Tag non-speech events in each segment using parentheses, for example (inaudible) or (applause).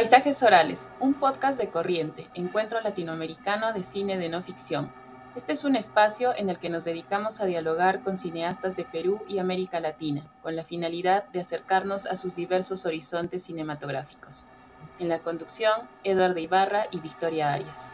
Paisajes Orales, un podcast de Corriente, Encuentro Latinoamericano de Cine de No Ficción. Este es un espacio en el que nos dedicamos a dialogar con cineastas de Perú y América Latina, con la finalidad de acercarnos a sus diversos horizontes cinematográficos. En la conducción, Eduardo Ibarra y Victoria Arias.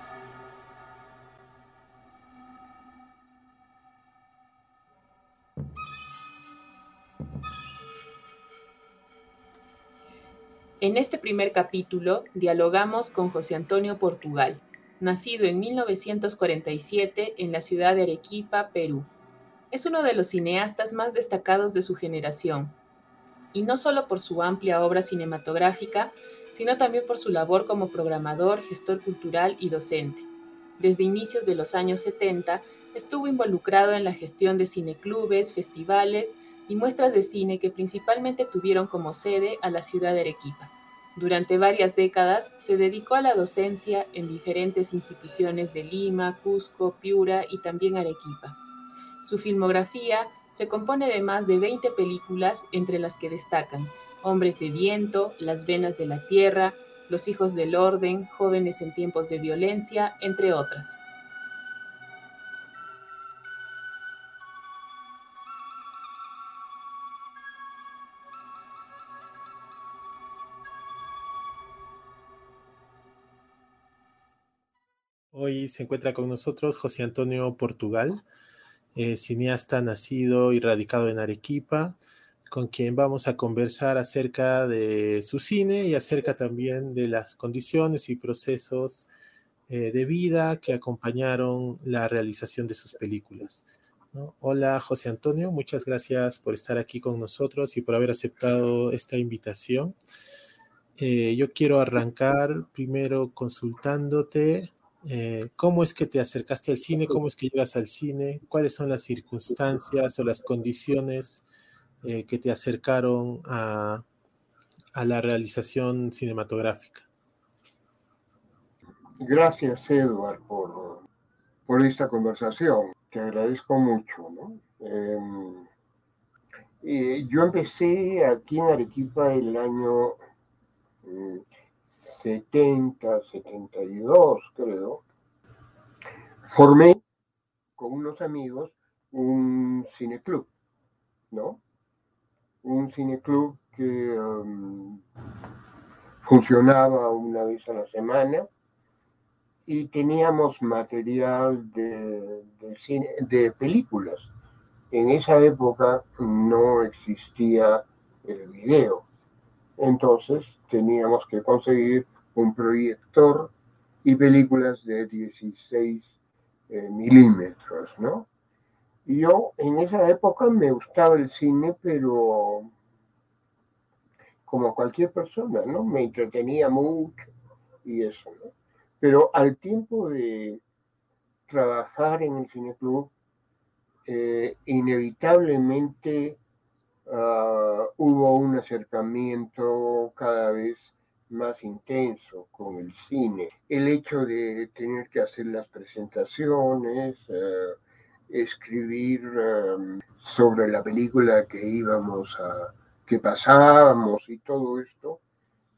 En este primer capítulo dialogamos con José Antonio Portugal, nacido en 1947 en la ciudad de Arequipa, Perú. Es uno de los cineastas más destacados de su generación, y no solo por su amplia obra cinematográfica, sino también por su labor como programador, gestor cultural y docente. Desde inicios de los años 70 estuvo involucrado en la gestión de cineclubes, festivales y muestras de cine que principalmente tuvieron como sede a la ciudad de Arequipa. Durante varias décadas se dedicó a la docencia en diferentes instituciones de Lima, Cusco, Piura y también Arequipa. Su filmografía se compone de más de 20 películas entre las que destacan Hombres de Viento, Las Venas de la Tierra, Los Hijos del Orden, Jóvenes en Tiempos de Violencia, entre otras. Hoy se encuentra con nosotros José Antonio Portugal, eh, cineasta nacido y radicado en Arequipa, con quien vamos a conversar acerca de su cine y acerca también de las condiciones y procesos eh, de vida que acompañaron la realización de sus películas. Hola José Antonio, muchas gracias por estar aquí con nosotros y por haber aceptado esta invitación. Eh, yo quiero arrancar primero consultándote eh, ¿Cómo es que te acercaste al cine? ¿Cómo es que llegas al cine? ¿Cuáles son las circunstancias o las condiciones eh, que te acercaron a, la realización cinematográfica? Gracias, Edward, por, por esta conversación. Te agradezco mucho. ¿no? Em, yo empecé aquí en Arequipa el año mm, 70, 72, creo, formé con unos amigos un cineclub, ¿no? Un cineclub que um, funcionaba una vez a la semana y teníamos material de, cine, de películas. En esa época no existía el video, entonces teníamos que conseguir un proyector y películas de 16 eh, milímetros, ¿no? Yo en esa época me gustaba el cine, pero como cualquier persona, ¿no? Me entretenía mucho y eso, ¿no? Pero al tiempo de trabajar en el cineclub, eh, inevitablemente ah, hubo un acercamiento cada vez más intenso con el cine. El hecho de tener que hacer las presentaciones, eh, escribir em, sobre la película que íbamos a, que pasábamos y todo esto,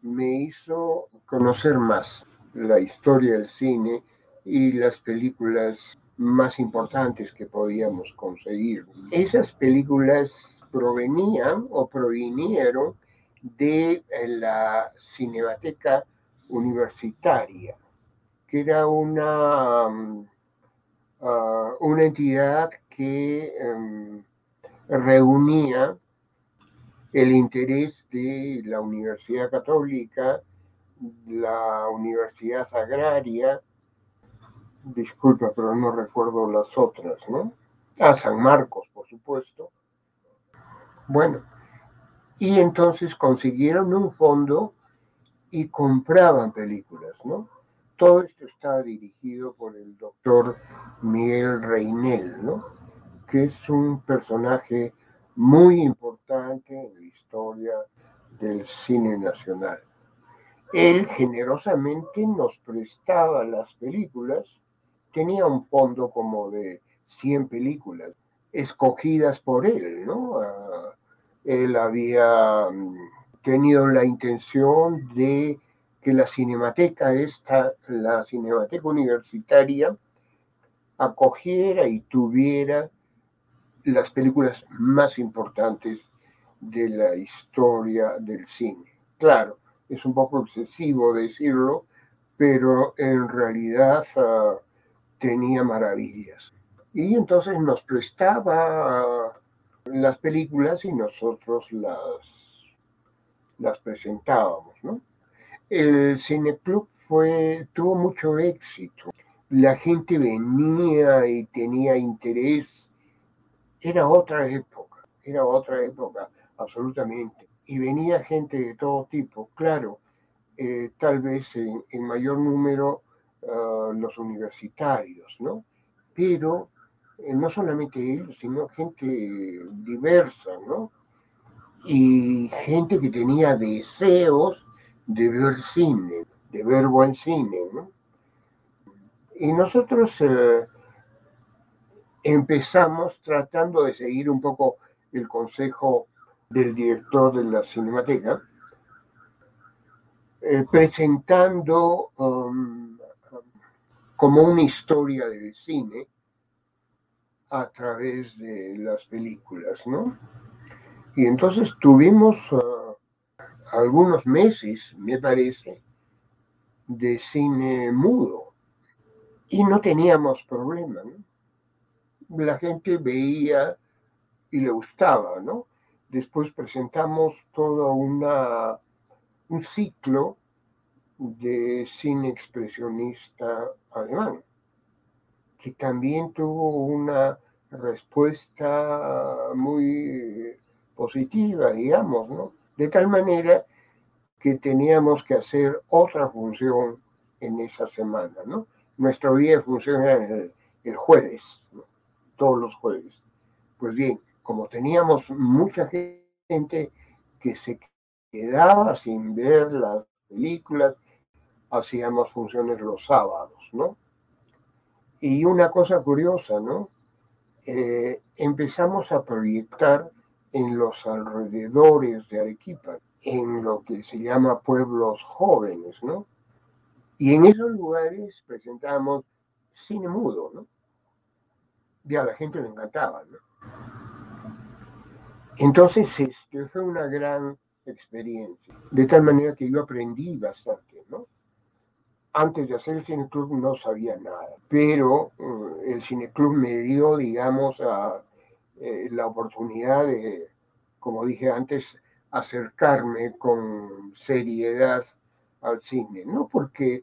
me hizo conocer más la historia del cine y las películas más importantes que podíamos conseguir. Esas películas provenían o provinieron de eh, la Cinemateca Universitaria, que era una, mm, ah, una entidad que em, reunía el interés de la Universidad Católica, la Universidad Agraria, disculpa, pero no recuerdo las otras, ¿no? A ah, San Marcos, por supuesto. Bueno, y entonces consiguieron un fondo y compraban películas, ¿no? Todo esto estaba dirigido por el doctor Miguel Reinel, ¿no? Que es un personaje muy importante en la historia del cine nacional. Él generosamente nos prestaba las películas, tenía un fondo como de 100 películas escogidas por él, ¿no? Él había mm, tenido la intención de que la cinemateca esta, la cinemateca universitaria, acogiera y tuviera las películas más importantes de la historia del cine. Claro, es un poco excesivo decirlo, pero en realidad ah, tenía maravillas. Y entonces nos prestaba las películas y nosotros las, las presentábamos, ¿no? El cineclub fue, tuvo mucho éxito. La gente venía y tenía interés. Era otra época, era otra época, absolutamente. Y venía gente de todo tipo, claro, eh, tal vez en, mayor número ah, los universitarios, ¿no? Pero eh, no solamente ellos, sino gente diversa, ¿no? Y gente que tenía deseos de ver cine, de ver buen cine, ¿no? Y nosotros eh, empezamos tratando de seguir un poco el consejo del director de la Cinemateca, eh, presentando um, como una historia del cine a través de las películas, ¿no? Y entonces tuvimos uh, algunos meses, me parece, de cine mudo y no teníamos problema, ¿no? La gente veía y le gustaba, ¿no? Después presentamos todo una, un ciclo de cine expresionista alemán que también tuvo una respuesta muy positiva, digamos, ¿no? De tal manera que teníamos que hacer otra función en esa semana, ¿no? Nuestro día de función era el, jueves, todos los jueves. Pues bien, como teníamos mucha gente que se quedaba sin ver las películas, hacíamos funciones los sábados, ¿no? Y una cosa curiosa, ¿no? Eh, empezamos a proyectar en los alrededores de Arequipa, en lo que se llama pueblos jóvenes, ¿no? Y en esos lugares presentamos cine mudo, ¿no? Y a la gente le encantaba, ¿no? Entonces, este, fue una gran experiencia, de tal manera que yo aprendí bastante. Antes de hacer el cineclub no sabía nada, pero eh, el cineclub me dio, digamos, eh, la oportunidad de, como dije antes, acercarme con seriedad al cine, ¿no? Porque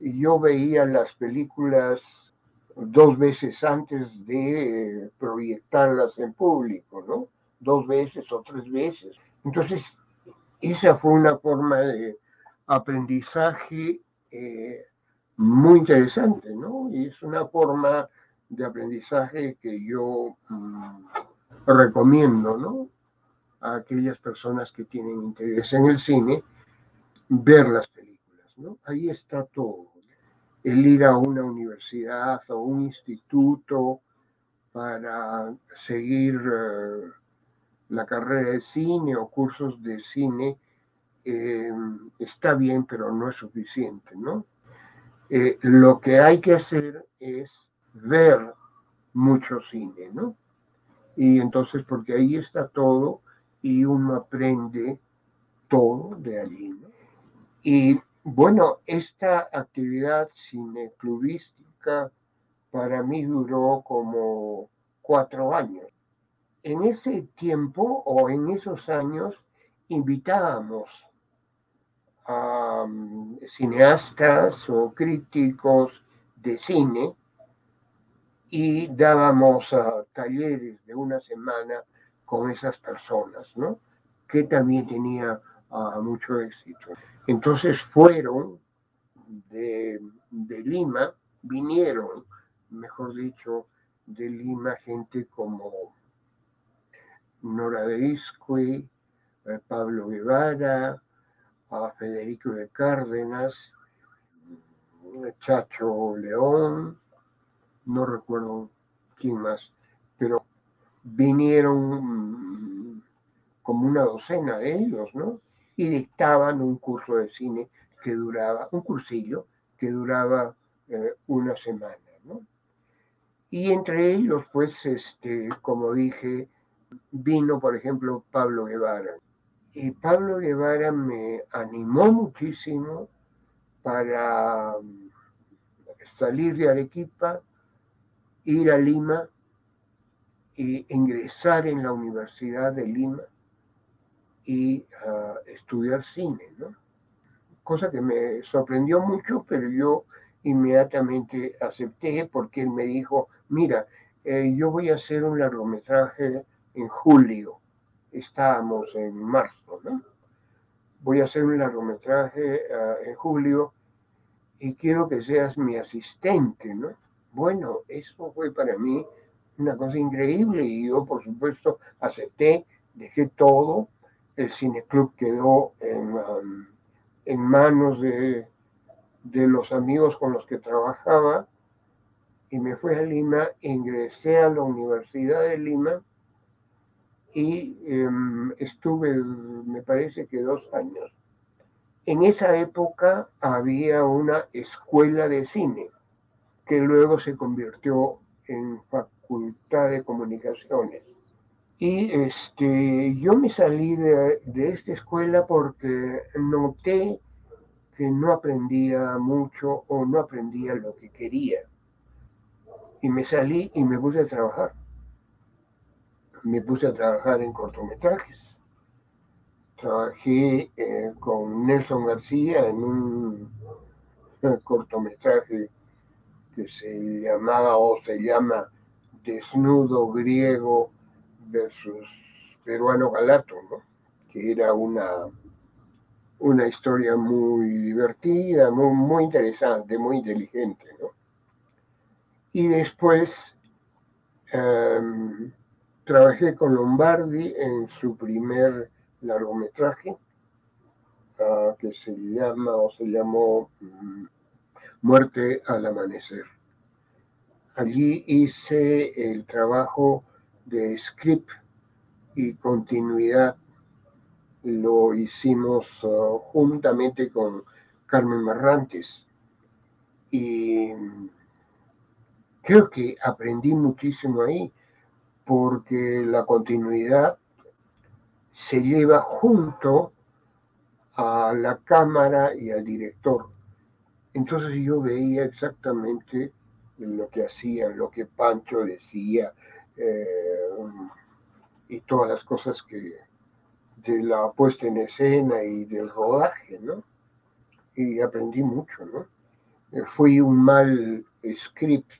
yo veía las películas dos veces antes de proyectarlas en público, ¿no? Dos veces o tres veces. Entonces, esa fue una forma de aprendizaje eh, muy interesante, ¿no? Y es una forma de aprendizaje que yo mm, recomiendo, ¿no? A aquellas personas que tienen interés en el cine, ver las películas, ¿no? Ahí está todo. El ir a una universidad o un instituto para seguir eh, la carrera de cine o cursos de cine eh, está bien, pero no es suficiente, ¿no? Eh, lo que hay que hacer es ver mucho cine, ¿no? Y entonces, porque ahí está todo y uno aprende todo de allí, ¿no? Y bueno, esta actividad cineclubística para mí duró como cuatro años. En ese tiempo o en esos años invitábamos cineastas o críticos de cine y dábamos talleres de una semana con esas personas, ¿no? Que también tenía ah, mucho éxito. Entonces fueron de, Lima, vinieron, mejor dicho, de Lima gente como Nora de eh, Pablo Guevara, a Federico de Cárdenas, Chacho León, no recuerdo quién más, pero vinieron como una docena de ellos, ¿no? Y dictaban un curso de cine que duraba, un cursillo que duraba eh, una semana, ¿no? Y entre ellos, pues, este, como dije, vino, por ejemplo, Pablo Guevara. Y Pablo Guevara me animó muchísimo para mm, salir de Arequipa, ir a Lima e ingresar en la Universidad de Lima y ah, estudiar cine, ¿no? Cosa que me sorprendió mucho, pero yo inmediatamente acepté porque él me dijo, mira, eh, yo voy a hacer un largometraje en julio, estábamos en marzo, ¿no? Voy a hacer un largometraje ah, en julio y quiero que seas mi asistente, ¿no? Bueno, eso fue para mí una cosa increíble y yo, por supuesto, acepté, dejé todo, el cineclub quedó en, en manos de, de los amigos con los que trabajaba y me fui a Lima, ingresé a la Universidad de Lima y em, estuve, me parece que dos años. En esa época había una escuela de cine que luego se convirtió en facultad de comunicaciones. Y este, yo me salí de, de esta escuela porque noté que no aprendía mucho o no aprendía lo que quería. Y me salí y me puse a trabajar. Me puse a trabajar en cortometrajes. Trabajé eh, con Nelson García en un, (laughs) cortometraje que se llamaba o se llama Desnudo griego versus peruano galato, que era una una historia muy divertida, muy, muy interesante, muy inteligente. Y después em, trabajé con Lombardi en su primer largometraje, ah, que se llama o se llamó mm, Muerte al Amanecer. Allí hice el trabajo de script y continuidad. Lo hicimos uh, juntamente con Carmen Marrantes. Y creo que aprendí muchísimo ahí porque la continuidad se lleva junto a la cámara y al director. Entonces yo veía exactamente lo que hacían, lo que Pancho decía eh, y todas las cosas que, de la puesta en escena y del rodaje, ¿no? Y aprendí mucho, ¿no? Eh, fui un mal script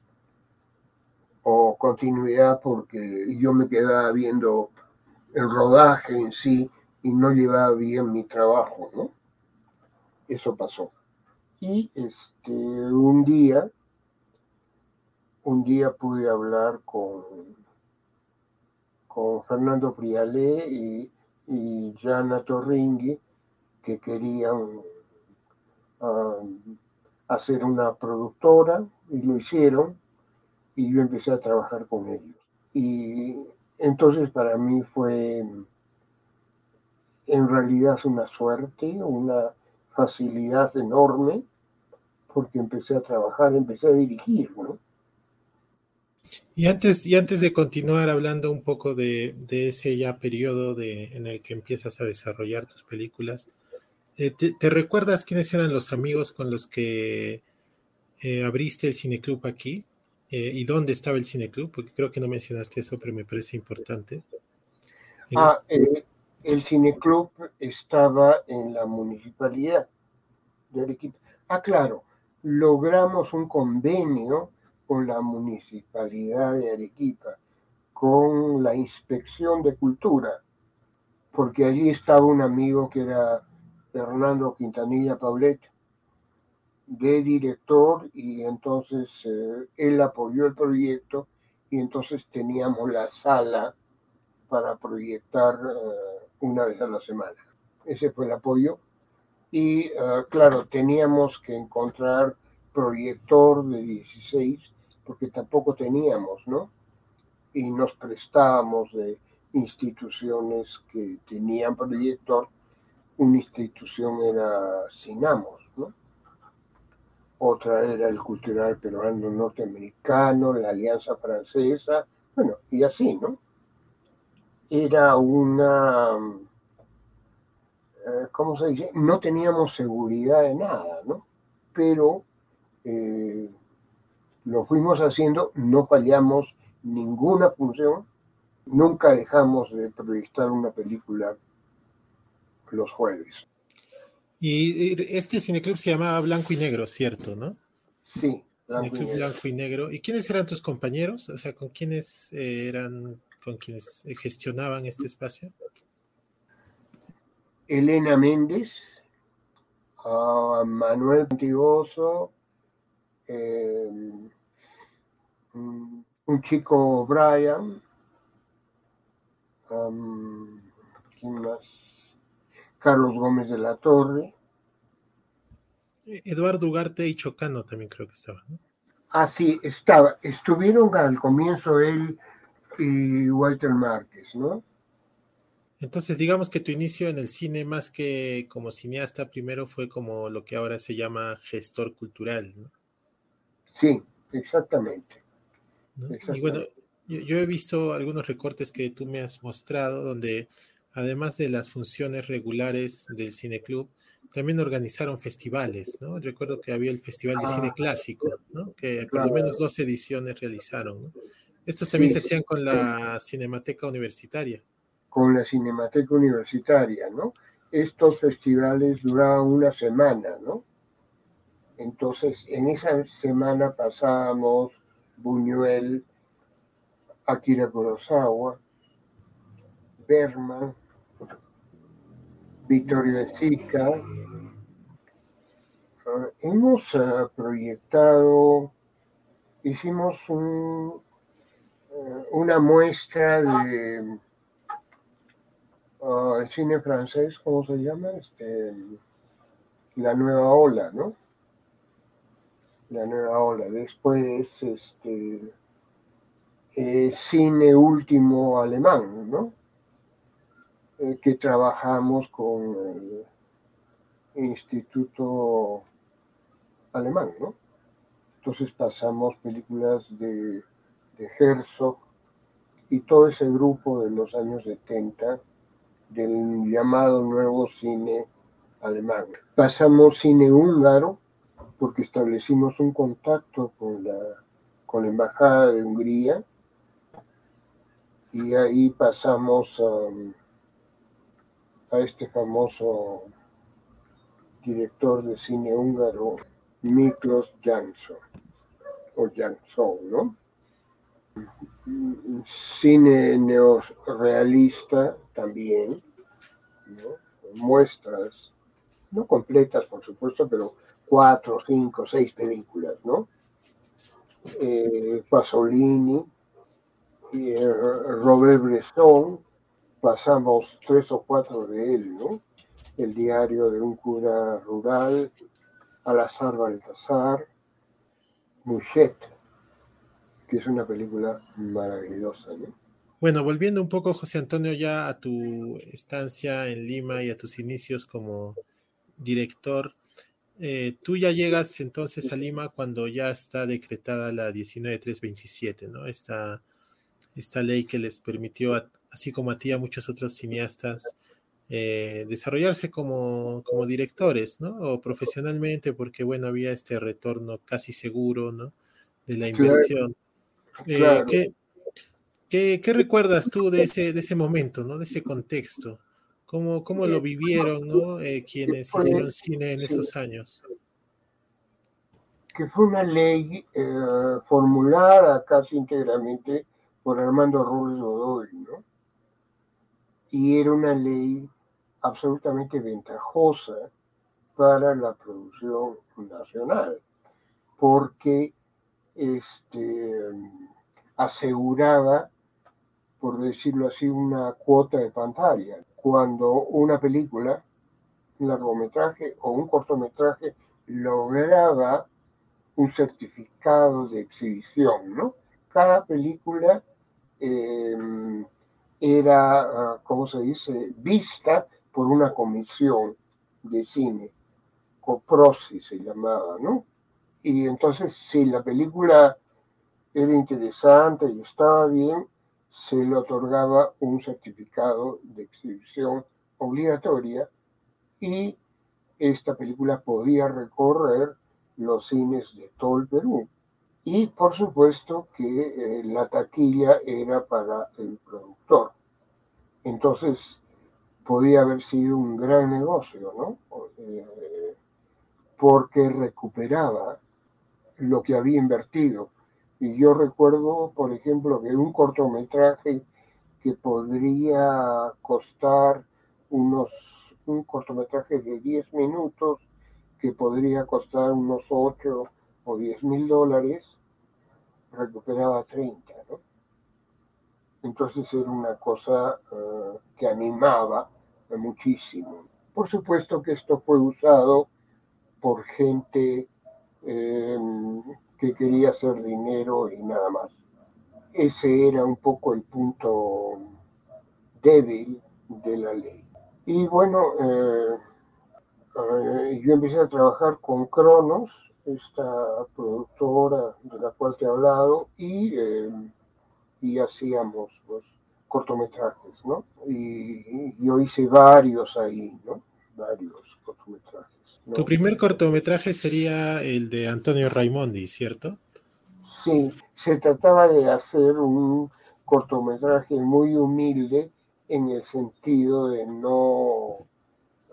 o continuidad porque yo me quedaba viendo el rodaje en sí y no llevaba bien mi trabajo, ¿no? Eso pasó. Y este, un día, un día pude hablar con, con Fernando Prialé y y Jana Torringhi que querían um, hacer una productora y lo hicieron y yo empecé a trabajar con ellos. Y entonces para mí fue en realidad una suerte, una facilidad enorme, porque empecé a trabajar, empecé a dirigir, ¿no? Y antes, y antes de continuar hablando un poco de, ese ya periodo de, en el que empiezas a desarrollar tus películas, eh, te, recuerdas quiénes eran los amigos con los que eh, abriste el cineclub aquí? Eh, ¿Y dónde estaba el cineclub? Porque creo que no mencionaste eso, pero me parece importante. Ah, el cineclub estaba en la municipalidad de Arequipa. Ah, claro, logramos un convenio con la municipalidad de Arequipa, con la inspección de cultura, porque allí estaba un amigo que era Fernando Quintanilla Paulet, de director, y entonces eh, él apoyó el proyecto y entonces teníamos la sala para proyectar eh, una vez a la semana. Ese fue el apoyo. Y eh, claro, teníamos que encontrar proyector de 16 porque tampoco teníamos, ¿no? Y nos prestábamos de instituciones que tenían proyector, una institución era Sinamos. Otra era el cultural peruano norteamericano, la Alianza Francesa, bueno, y así, ¿no? Era una, eh, ¿cómo se dice? No teníamos seguridad de nada, ¿no? Pero eh, lo fuimos haciendo, no fallamos ninguna función, nunca dejamos de proyectar una película los jueves. Y este cineclub se llamaba Blanco y Negro, ¿cierto, no? Sí. Cineclub Blanco y Negro. ¿Y quiénes eran tus compañeros? O sea, ¿con quiénes eran, con quienes gestionaban este espacio? Elena Méndez, Manuel Antiguoso, eh, un chico Brian, ¿quién más? Carlos Gómez de la Torre. Eduardo Ugarte y Chocano también creo que estaban. ¿no? Ah, sí, estaba. Estuvieron al comienzo él y Walter Márquez, ¿no? Entonces, digamos que tu inicio en el cine, más que como cineasta, primero fue como lo que ahora se llama gestor cultural, ¿no? Sí, exactamente. Y bueno, yo, he visto algunos recortes que tú me has mostrado donde además de las funciones regulares del cineclub, también organizaron festivales, ¿no? Recuerdo que había el Festival de Cine ah, Clásico, ¿no? Que por lo menos dos ediciones realizaron, ¿no? Estos también se hacían con la Cinemateca Universitaria. Con la Cinemateca Universitaria, ¿no? Estos festivales duraban una semana, ¿no? Entonces, en esa semana pasábamos Buñuel, Akira Kurosawa, Berman, Vittorio de Sica. Ah, hemos ah, proyectado, hicimos un, eh, una muestra de uh, cine francés, ¿cómo se llama? Este, la nueva ola, ¿no? La nueva ola. Después, este, eh, cine último alemán, ¿no? Eh, que trabajamos con el Instituto Alemán, ¿no? Entonces pasamos películas de, de Herzog y todo ese grupo de los años 70 del llamado nuevo cine alemán. Pasamos cine húngaro porque establecimos un contacto con la, con la Embajada de Hungría y ahí pasamos a este famoso director de cine húngaro, Miklos Jansson, o Jansson, ¿no? Cine neorealista también, ¿no? Muestras, no completas por supuesto, pero cuatro, cinco, seis películas, ¿no? Eh, Pasolini, eh, Robert Bresson, pasamos tres o cuatro de él, ¿no? El diario de un cura rural, Alazar Baltasar, Mouchet, que es una película maravillosa, ¿no? Bueno, volviendo un poco, José Antonio, ya a tu estancia en Lima y a tus inicios como director, eh, tú ya llegas entonces a Lima cuando ya está decretada la 19327, ¿no? Esta esta ley que les permitió, así como a ti, a muchos otros cineastas, eh, desarrollarse como, como, directores, ¿no? O profesionalmente, porque, bueno, había este retorno casi seguro, ¿no? De la inversión. Eh, ¿qué, qué, recuerdas tú de ese, de ese momento, ¿no? De ese contexto. ¿Cómo, cómo lo vivieron, ¿no? Eh, quienes hicieron cine en esos años? Que fue una ley formulada casi íntegramente por Armando Robles Godoy, ¿no? Y era una ley absolutamente ventajosa para la producción nacional, porque este, aseguraba, por decirlo así, una cuota de pantalla. Cuando una película, un largometraje o un cortometraje lograba un certificado de exhibición, ¿no? Cada película Em, era, ah, ¿cómo se dice?, vista por una comisión de cine, COPROSI se llamaba, ¿no? Y entonces, si la película era interesante y estaba bien, se le otorgaba un certificado de exhibición obligatoria y esta película podía recorrer los cines de todo el Perú. Y por supuesto que eh, la taquilla era para el productor. Entonces podía haber sido un gran negocio, ¿no? Eh, porque recuperaba lo que había invertido. Y yo recuerdo, por ejemplo, que un cortometraje que podría costar unos, un cortometraje de 10 minutos, que podría costar unos 8 o 10 mil dólares, recuperaba 30, ¿no? Entonces era una cosa eh, que animaba muchísimo. Por supuesto que esto fue usado por gente em, que quería hacer dinero y nada más. Ese era un poco el punto débil de la ley. Y bueno, eh, eh, yo empecé a trabajar con Cronos, esta productora de la cual te he hablado, y, em, y hacíamos pues, cortometrajes, ¿no? Y yo hice varios ahí, ¿no? Varios cortometrajes. Tu primer cortometraje sería el de Antonio Raimondi, ¿cierto? Sí, se trataba de hacer un cortometraje muy humilde en el sentido de no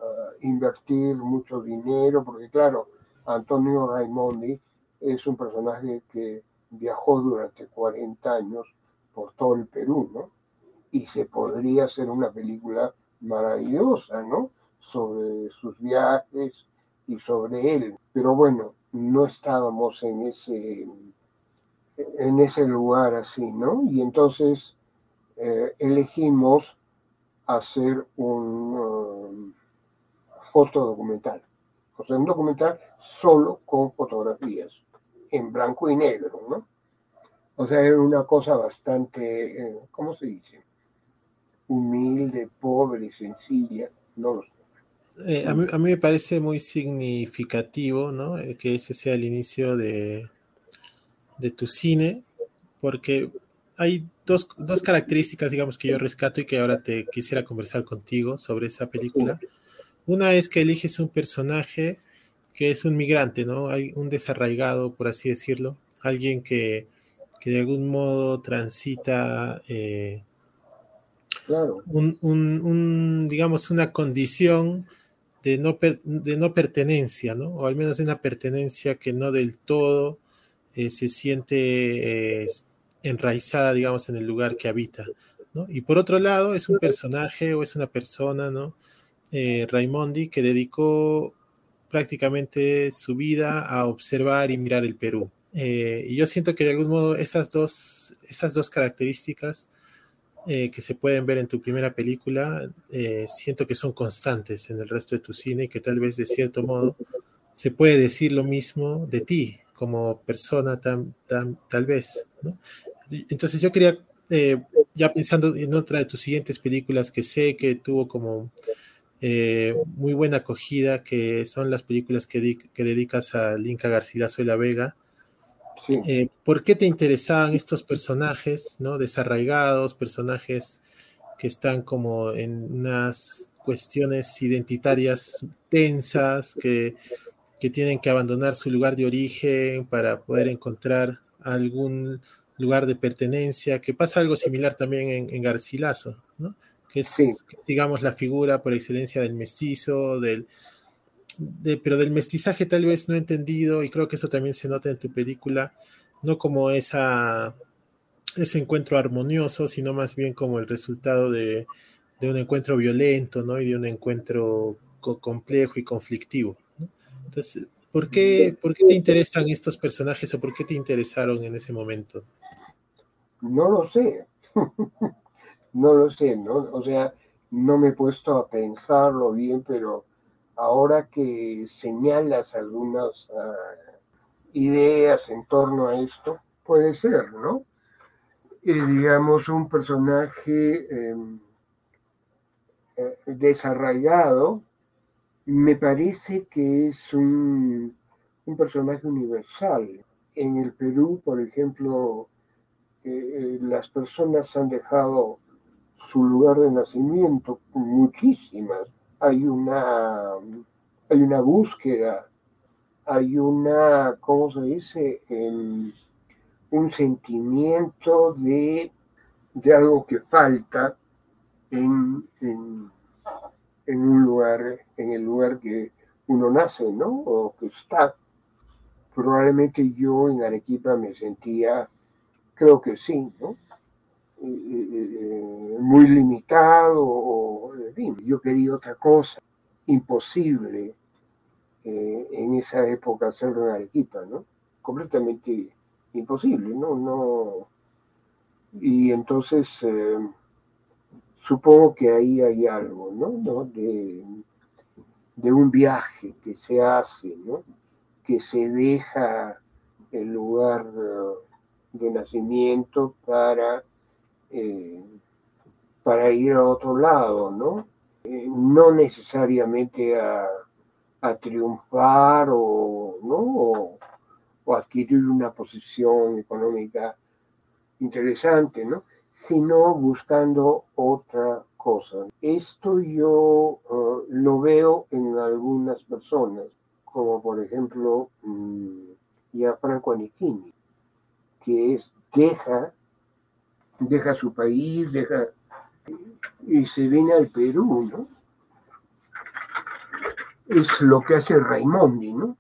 ah, invertir mucho dinero, porque claro, Antonio Raimondi es un personaje que viajó durante 40 años por todo el Perú, ¿no? Y se podría hacer una película maravillosa, ¿no? Sobre sus viajes y sobre él. Pero bueno, no estábamos en ese, en ese lugar así, ¿no? Y entonces eh, elegimos hacer un um, fotodocumental. O sea, un documental solo con fotografías, en blanco y negro, ¿no? O sea, era una cosa bastante, eh, ¿cómo se dice? Humilde, pobre, sencilla, no lo sé. Eh, a, mí, me parece muy significativo, ¿no? Eh, que ese sea el inicio de, de tu cine, porque hay dos, dos, características, digamos, que yo rescato y que ahora te quisiera conversar contigo sobre esa película. Una es que eliges un personaje que es un migrante, ¿no? Hay un desarraigado, por así decirlo, alguien que, que de algún modo transita eh, un, digamos, una condición de no, de no pertenencia, ¿no? O al menos una pertenencia que no del todo eh, se siente eh, enraizada, digamos, en el lugar que habita, ¿no? Y por otro lado, es un personaje o es una persona, ¿no? Raimondi, que dedicó prácticamente su vida a observar y mirar el Perú. Eh, y yo siento que de algún modo esas dos, esas dos características eh, que se pueden ver en tu primera película, eh, siento que son constantes en el resto de tu cine y que tal vez de cierto modo se puede decir lo mismo de ti como persona tal vez. Entonces yo quería, ya pensando en otra de tus siguientes películas que sé que tuvo como eh, muy buena acogida, que son las películas que, que dedicas a Linka Garcilaso y La Vega. Eh, ¿Por qué te interesaban estos personajes, ¿no? desarraigados, personajes que están como en unas cuestiones identitarias tensas, que, que tienen que abandonar su lugar de origen para poder encontrar algún lugar de pertenencia, que pasa algo similar también en, en Garcilaso, ¿no? Que es, digamos, la figura por excelencia del mestizo, del, pero del mestizaje tal vez no entendido, y creo que eso también se nota en tu película, no como esa, ese encuentro armonioso, sino más bien como el resultado de, un encuentro violento, ¿no? Y de un encuentro complejo y conflictivo. Entonces, ¿por qué, ¿por qué te interesan estos personajes o por qué te interesaron en ese momento? No lo sé. (laughs) no lo sé, ¿no? O sea, no me he puesto a pensarlo bien, pero ahora que señalas algunas ah, ideas en torno a esto, puede ser, ¿no? digamos, un personaje em, eh, desarraigado, me parece que es un, un personaje universal. En el Perú, por ejemplo, eh, eh, las personas han dejado su lugar de nacimiento, muchísimas. Hay una, hay una búsqueda, hay una, ¿cómo se dice? un sentimiento de, de, algo que falta en, en, en un lugar, en el lugar que uno nace, ¿no? O que está. Probablemente yo en Arequipa me sentía, creo que sí, ¿no? Muy limitado, o, yo quería otra cosa, imposible eh, en esa época hacerlo en Arequipa, ¿no? Completamente imposible, ¿no? no y entonces eh, supongo que ahí hay algo, ¿no? De, de un viaje que se hace, ¿no? Que se deja el lugar eh, de nacimiento para eh, para ir a otro lado, ¿no? Eh, no necesariamente a, triunfar o, ¿no? O, adquirir una posición económica interesante, ¿no? Sino buscando otra cosa. Esto yo uh, lo veo en algunas personas, como por ejemplo um, Franco Anichini, que es deja deja su país, deja y se viene al Perú, ¿no? Es lo que hace Raimondi, ¿no?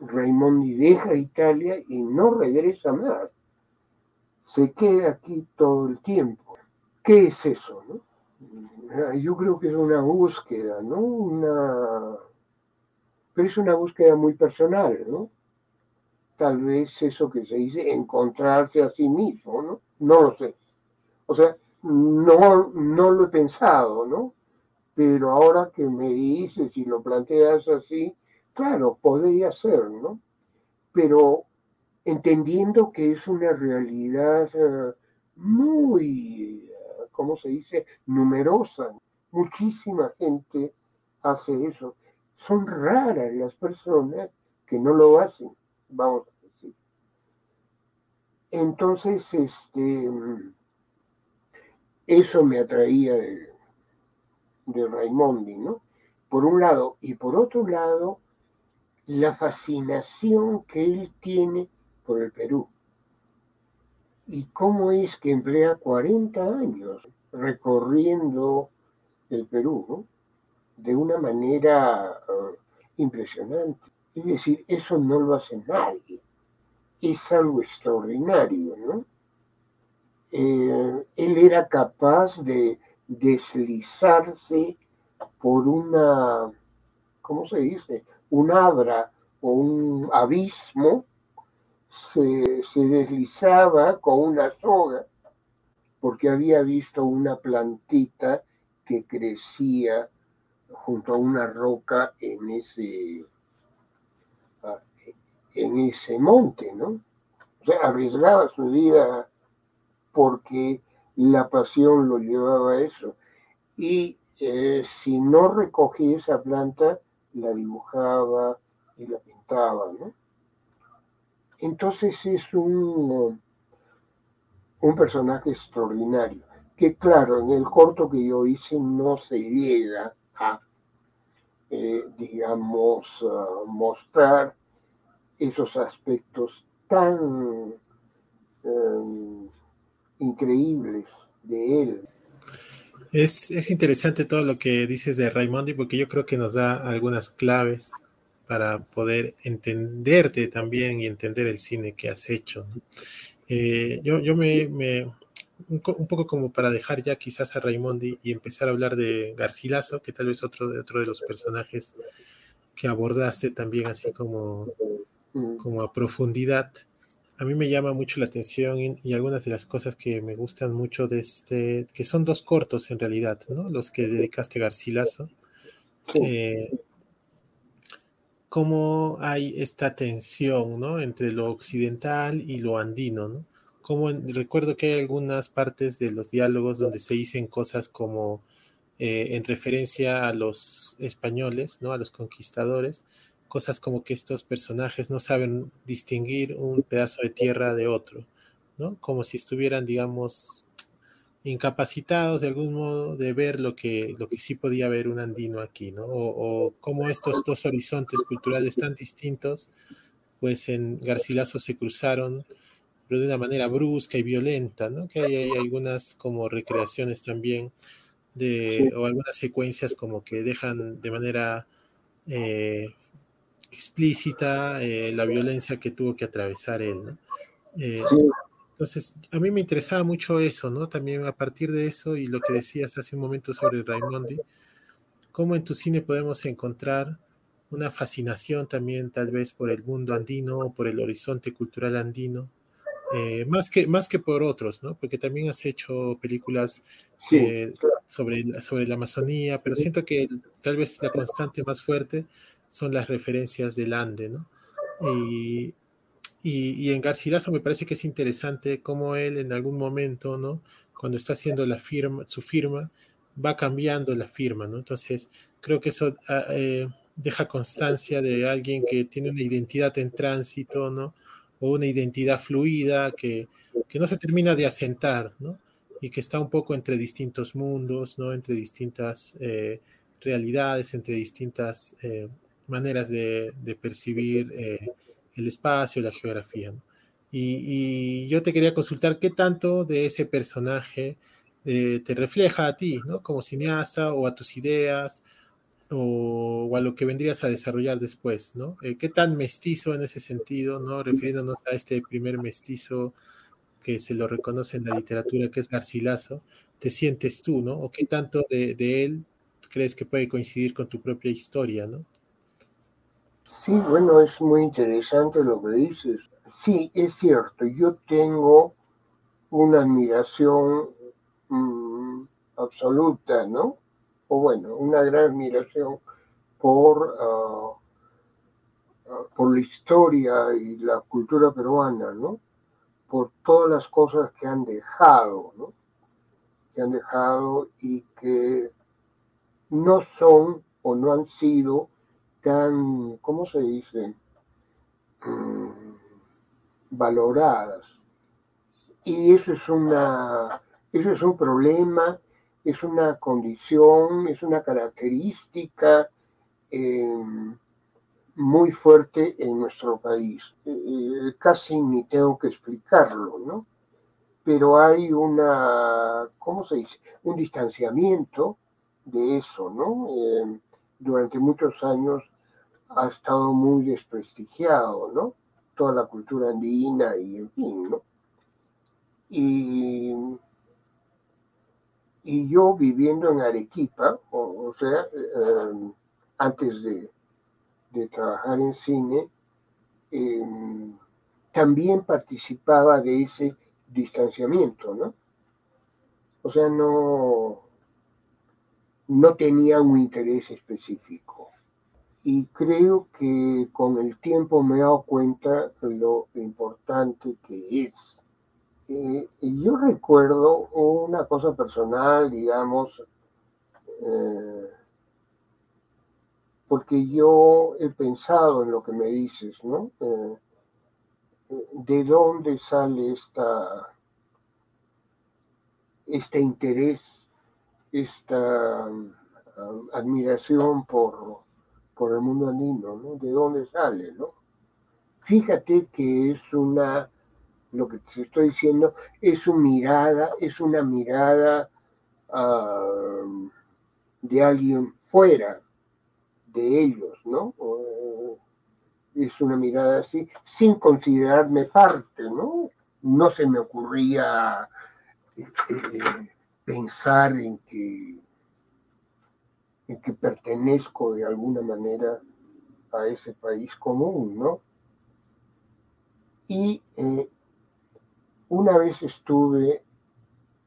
Raimondi deja Italia y no regresa más. Se queda aquí todo el tiempo. ¿Qué es eso, no? Yo creo que es una búsqueda, ¿no? Una... Pero es una búsqueda muy personal, ¿no? Tal vez eso que se dice, encontrarse a sí mismo, ¿no? No lo sé. O sea, no, no lo he pensado, ¿no? Pero ahora que me dices y lo planteas así, claro, podría ser, ¿no? Pero entendiendo que es una realidad eh, muy, ¿cómo se dice?, numerosa. Muchísima gente hace eso. Son raras las personas que no lo hacen vamos a decir. Entonces, este, eso me atraía de, de Raimondi, ¿no? Por un lado, y por otro lado, la fascinación que él tiene por el Perú. Y cómo es que emplea 40 años recorriendo el Perú, ¿no? De una manera uh, impresionante. Es decir, eso no lo hace nadie. Es algo extraordinario, ¿no? Eh, él era capaz de deslizarse por una, ¿cómo se dice? Un abra o un abismo, se, se deslizaba con una soga porque había visto una plantita que crecía junto a una roca en ese en ese monte, ¿no? O sea, arriesgaba su vida porque la pasión lo llevaba a eso. Y eh, si no recogía esa planta, la dibujaba y la pintaba, ¿no? Entonces es un, un personaje extraordinario, que claro, en el corto que yo hice no se llega a, eh, digamos, mostrar esos aspectos tan em, increíbles de él. Es, interesante todo lo que dices de Raimondi porque yo creo que nos da algunas claves para poder entenderte también y entender el cine que has hecho. Eh, yo, yo me, un, poco como para dejar ya quizás a Raimondi y empezar a hablar de Garcilaso, que tal vez otro, otro de los personajes que abordaste también así como como a profundidad. A mí me llama mucho la atención y, algunas de las cosas que me gustan mucho de este, que son dos cortos en realidad, ¿no? Los que dedicaste Garcilaso. Eh, cómo hay esta tensión, ¿no? Entre lo occidental y lo andino, ¿no? Como recuerdo que hay algunas partes de los diálogos donde se dicen cosas como eh, en referencia a los españoles, ¿no? A los conquistadores, cosas como que estos personajes no saben distinguir un pedazo de tierra de otro, ¿no? Como si estuvieran, digamos, incapacitados de algún modo de ver lo que, lo que sí podía ver un andino aquí, ¿no? O, o cómo estos dos horizontes culturales tan distintos, pues en Garcilaso se cruzaron, pero de una manera brusca y violenta, ¿no? Que hay, algunas como recreaciones también de, o algunas secuencias como que dejan de manera eh, explícita eh, la violencia que tuvo que atravesar él, ¿no? Eh, entonces, a mí me interesaba mucho eso, ¿no? También a partir de eso y lo que decías hace un momento sobre Raimondi, cómo en tu cine podemos encontrar una fascinación también tal vez por el mundo andino o por el horizonte cultural andino, eh, más, que, más que por otros, ¿no? Porque también has hecho películas eh, sobre, sobre la Amazonía, pero siento que tal vez la constante más fuerte son las referencias del Ande, ¿no? Y, y, en Garcilaso me parece que es interesante cómo él en algún momento, ¿no? Cuando está haciendo la firma, su firma, va cambiando la firma, ¿no? Entonces, creo que eso ah, eh, deja constancia de alguien que tiene una identidad en tránsito, ¿no? O una identidad fluida que, que no se termina de asentar, ¿no? Y que está un poco entre distintos mundos, ¿no? Entre distintas eh, realidades, entre distintas eh, maneras de, percibir el espacio, la geografía. Y, yo te quería consultar qué tanto de ese personaje eh, te refleja a ti, ¿no? Como cineasta o a tus ideas o, a lo que vendrías a desarrollar después, ¿no? Eh, ¿Qué tan mestizo en ese sentido, ¿no? Refiriéndonos a este primer mestizo que se lo reconoce en la literatura, que es Garcilaso, te sientes tú, ¿no? ¿O qué tanto de, de él crees que puede coincidir con tu propia historia, ¿no? Sí, bueno, es muy interesante lo que dices. Sí, es cierto, yo tengo una admiración mm, absoluta, ¿no? O bueno, una gran admiración por, ah, ah, por la historia y la cultura peruana, ¿no? Por todas las cosas que han dejado, ¿no? Que han dejado y que no son o no han sido tan, ¿cómo se dice? Mm, valoradas. Y eso es una, eso es un problema, es una condición, es una característica em, muy fuerte en nuestro país. Eh, eh, casi ni tengo que explicarlo, ¿no? Pero hay una, ¿cómo se dice? Un distanciamiento de eso, ¿no? Durante muchos años ha estado muy desprestigiado, ¿no? Toda la cultura andina y en fin, ¿no? Y, y yo viviendo en Arequipa, o, sea, eh, antes de, trabajar en cine, em, también participaba de ese distanciamiento, ¿no? O sea, no, no tenía un interés específico. Y creo que con el tiempo me he dado cuenta lo importante que es. Eh, yo recuerdo una cosa personal, digamos, eh, porque yo he pensado en lo que me dices, ¿no? Eh, ¿De dónde sale esta, este interés esta um, admiración por, por el mundo andino, ¿no? ¿De dónde sale, no? Fíjate que es una, lo que te estoy diciendo, es una mirada, es una mirada um, de alguien fuera de ellos, ¿no? es una mirada así, sin considerarme parte, ¿no? No se me ocurría eh, eh, pensar en que, en que pertenezco de alguna manera a ese país común, ¿no? Y eh, una vez estuve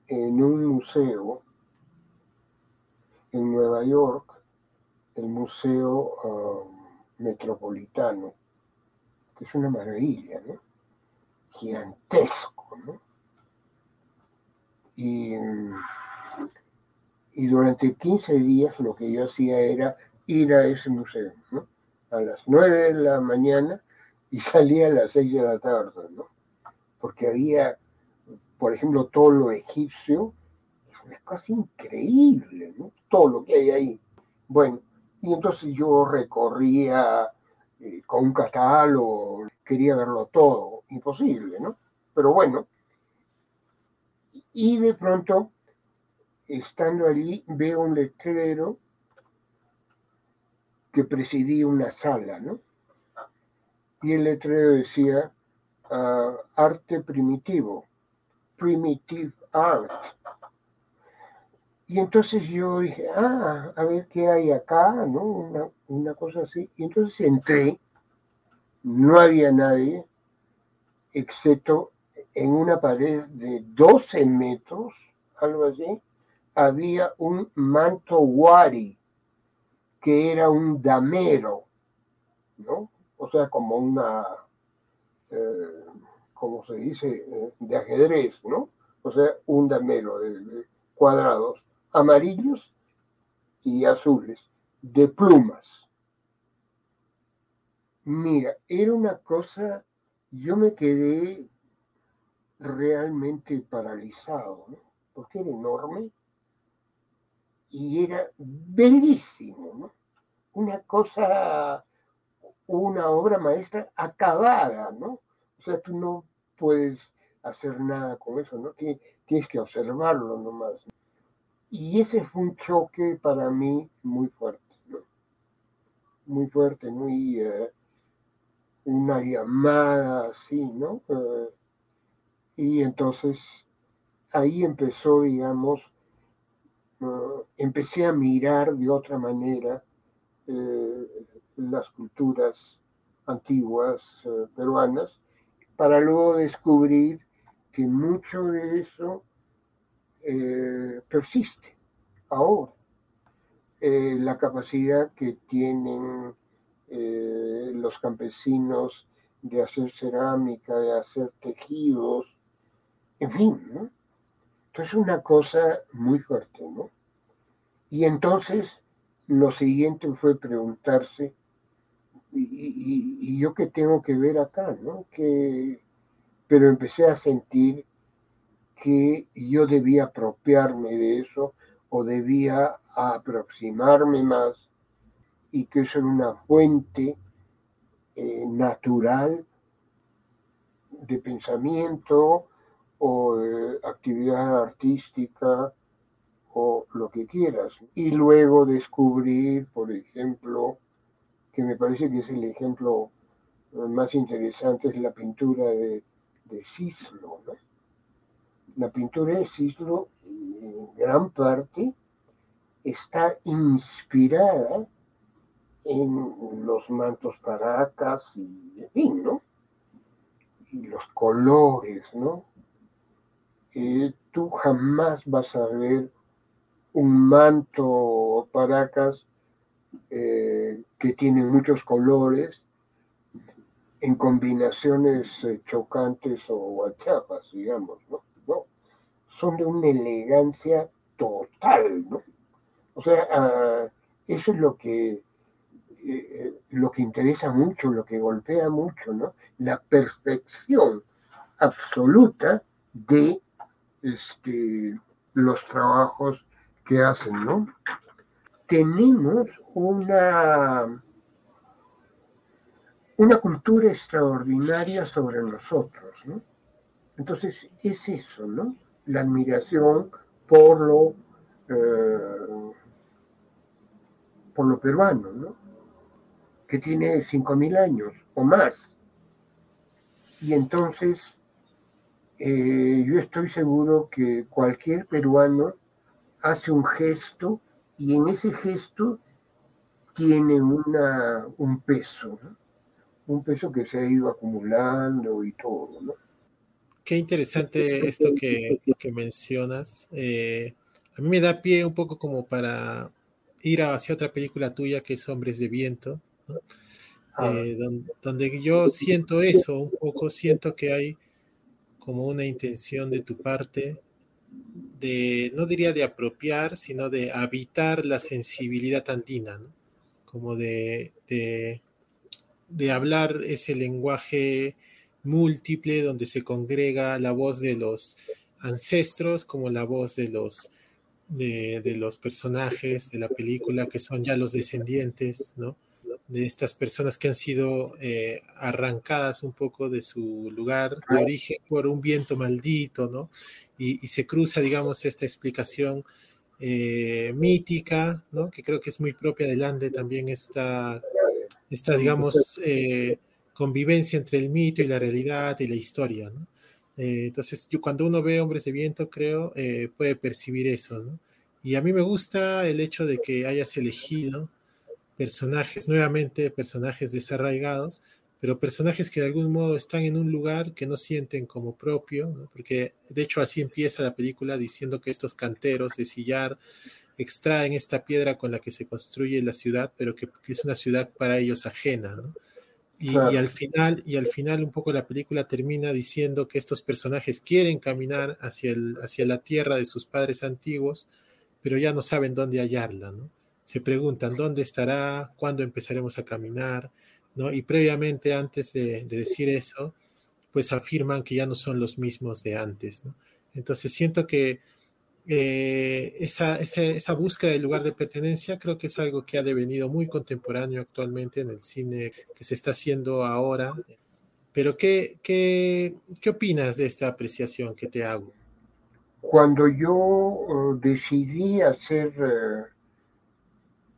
en un museo en Nueva York, el Museo um, Metropolitano, que es una maravilla, ¿no? Gigantesco, ¿no? Y, durante 15 días lo que yo hacía era ir a ese museo, a las 9 de la mañana y (laughs) salía a las 6 de la tarde, ¿no? Porque había, por ejemplo, todo lo egipcio, es una cosa increíble, ¿no? Todo lo que hay ahí. Bueno, y entonces yo recorría eh, con un catálogo, quería verlo todo, imposible, ¿no? Pero bueno, y de pronto, estando allí, veo un letrero que presidía una sala, ¿no? Y el letrero decía ah, arte primitivo, primitive art. Y entonces yo dije, ah, a ver qué hay acá, ¿no? Una, una cosa así. Y entonces entré, no había nadie, excepto en una pared de 12 metros, algo así, había un manto wari, que era un damero, ¿no? O sea, como una, eh, como se dice, eh, de ajedrez, ¿no? O sea, un damero de, cuadrados amarillos y azules, de plumas. Mira, era una cosa, yo me quedé realmente paralizado, ¿no? porque era enorme y era bellísimo, ¿no? Una cosa, una obra maestra acabada, ¿no? O sea, tú no puedes hacer nada con eso, ¿no? Tienes que observarlo nomás. Y ese fue un choque para mí muy fuerte, ¿no? Muy fuerte, muy... Eh, una llamada así, ¿no? Eh, y entonces ahí empezó, digamos, uh, empecé a mirar de otra manera eh, las culturas antiguas eh, peruanas para luego descubrir que mucho de eso eh, persiste ahora. la capacidad que tienen los campesinos de hacer cerámica, de hacer tejidos, en fin, ¿no? Entonces una cosa muy fuerte, ¿no? Y entonces lo siguiente fue preguntarse, ¿y, yo qué tengo que ver acá, no? Que, pero empecé a sentir que yo debía apropiarme de eso o debía aproximarme más y que eso era una fuente eh, natural de pensamiento, o actividad artística o lo que quieras. Y luego descubrir, por ejemplo, que me parece que es el ejemplo más interesante, es la pintura de, de Cislo. La pintura de Cislo, en gran parte, está inspirada en los mantos paracas y, en fin, ¿no? Y los colores, ¿no? Tú jamás vas a ver un manto Paracas eh, que tiene muchos colores en combinaciones eh, chocantes o guachapas, digamos, ¿no? ¿no? Son de una elegancia total, ¿no? O sea, ah, eso es lo que, eh, lo que interesa mucho, lo que golpea mucho, ¿no? La perfección absoluta de este, los trabajos que hacen, ¿no? Tenemos una, una cultura extraordinaria sobre nosotros, ¿no? Entonces es eso, ¿no? La admiración por lo, eh, por lo peruano, ¿no? Que tiene 5.000 años o más. Y entonces eh, yo estoy seguro que cualquier peruano hace un gesto y en ese gesto tiene una, un peso, un peso que se ha ido acumulando y todo. ¿no? Qué interesante esto que, mencionas. Eh, a mí me da pie un poco como para ir hacia otra película tuya que es Hombres de Viento, ah. eh, donde yo siento eso, un poco siento que hay como una intención de tu parte de, no diría de apropiar, sino de habitar la sensibilidad andina, ¿no? Como de, de hablar ese lenguaje múltiple donde se congrega la voz de los ancestros como la voz de los, de, los personajes de la película que son ya los descendientes, ¿no? De estas personas que han sido eh, arrancadas un poco de su lugar de origen por un viento maldito, ¿no? Y, se cruza, digamos, esta explicación eh, mítica, ¿no? Que creo que es muy propia del Ande también esta, esta digamos, eh, convivencia entre el mito y la realidad y la historia, ¿no? Entonces, yo cuando uno ve Hombres de Viento, creo, puede percibir eso, ¿no? Y a mí me gusta el hecho de que hayas elegido personajes, nuevamente personajes desarraigados, pero personajes que de algún modo están en un lugar que no sienten como propio, ¿no? porque de hecho así empieza la película diciendo que estos canteros de sillar extraen esta piedra con la que se construye la ciudad, pero que, que es una ciudad para ellos ajena, ¿no? Y, al final, y al final un poco la película termina diciendo que estos personajes quieren caminar hacia, el, hacia la tierra de sus padres antiguos, pero ya no saben dónde hallarla, ¿no? Se preguntan dónde estará, cuándo empezaremos a caminar, ¿no? Y previamente, antes de, de decir eso, pues afirman que ya no son los mismos de antes, ¿no? Entonces siento que eh, esa, esa, búsqueda del lugar de pertenencia creo que es algo que ha devenido muy contemporáneo actualmente en el cine que se está haciendo ahora. Pero ¿qué, qué, qué opinas de esta apreciación que te hago? Cuando yo eh, decidí hacer eh,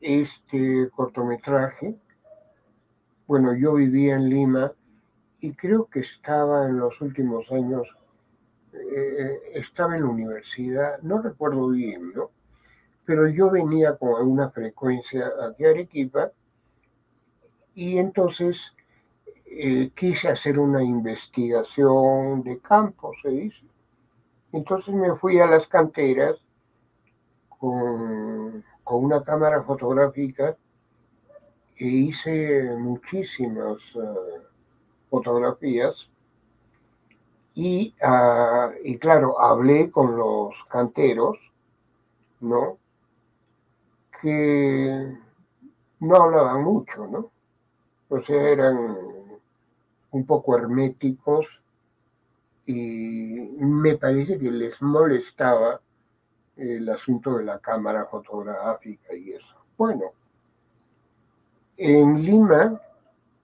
este cortometraje, bueno, yo vivía en Lima y creo que estaba en los últimos años eh, estaba en la universidad, no recuerdo bien, ¿no? Pero yo venía con una frecuencia aquí a Arequipa y entonces eh, quise hacer una investigación de campo, se dice. Entonces me fui a las canteras con, con una cámara fotográfica e hice muchísimas uh, fotografías y, ah, y claro, hablé con los canteros, ¿no? Que no hablaban mucho, ¿no? O sea, eran un poco herméticos y me parece que les molestaba el asunto de la cámara fotográfica y eso. Bueno, en Lima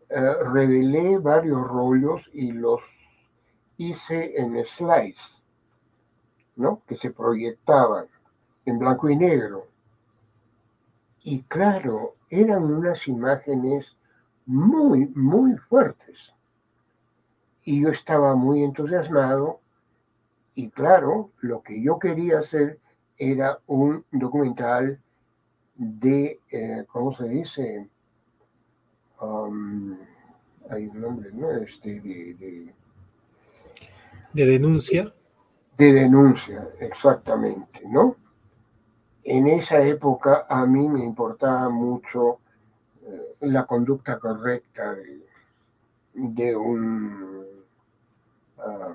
eh, revelé varios rollos y los hice en slides, ¿no? Que se proyectaban en blanco y negro. Y claro, eran unas imágenes muy, muy fuertes. Y yo estaba muy entusiasmado y claro, lo que yo quería hacer era un documental de, eh, ¿cómo se dice? Um, hay un nombre, ¿no? Este, de de denuncia. De denuncia, exactamente, ¿no? En esa época a mí me importaba mucho eh, la conducta correcta de, un ah,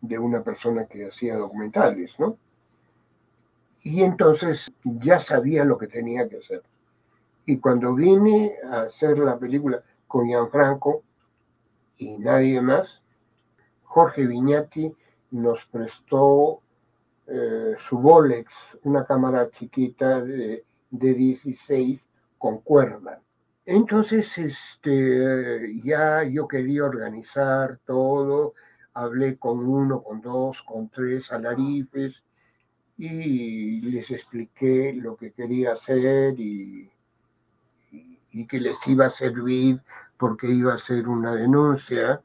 de una persona que hacía documentales, ¿no? Y entonces ya sabía lo que tenía que hacer. Y cuando vine a hacer la película con Gianfranco y nadie más, Jorge Viñati nos prestó eh, su Bolex, una cámara chiquita de, 16 con cuerda. Entonces, este, ya yo quería organizar todo, hablé con uno, con dos, con tres alarifes y les expliqué lo que quería hacer y, y que les iba a servir porque iba a ser una denuncia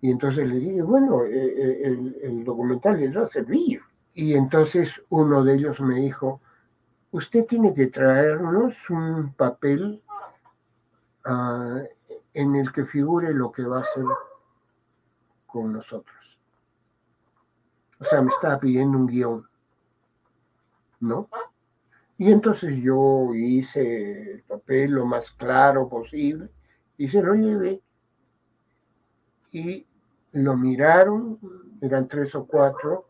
y entonces le dije, bueno, eh, eh, el, documental les va a servir. Y entonces uno de ellos me dijo, usted tiene que traernos un papel ah, en el que figure lo que va a hacer con nosotros. O sea, me estaba pidiendo un guion, ¿no? Y entonces yo hice el papel lo más claro posible y se lo llevé. Y lo miraron, eran tres o cuatro,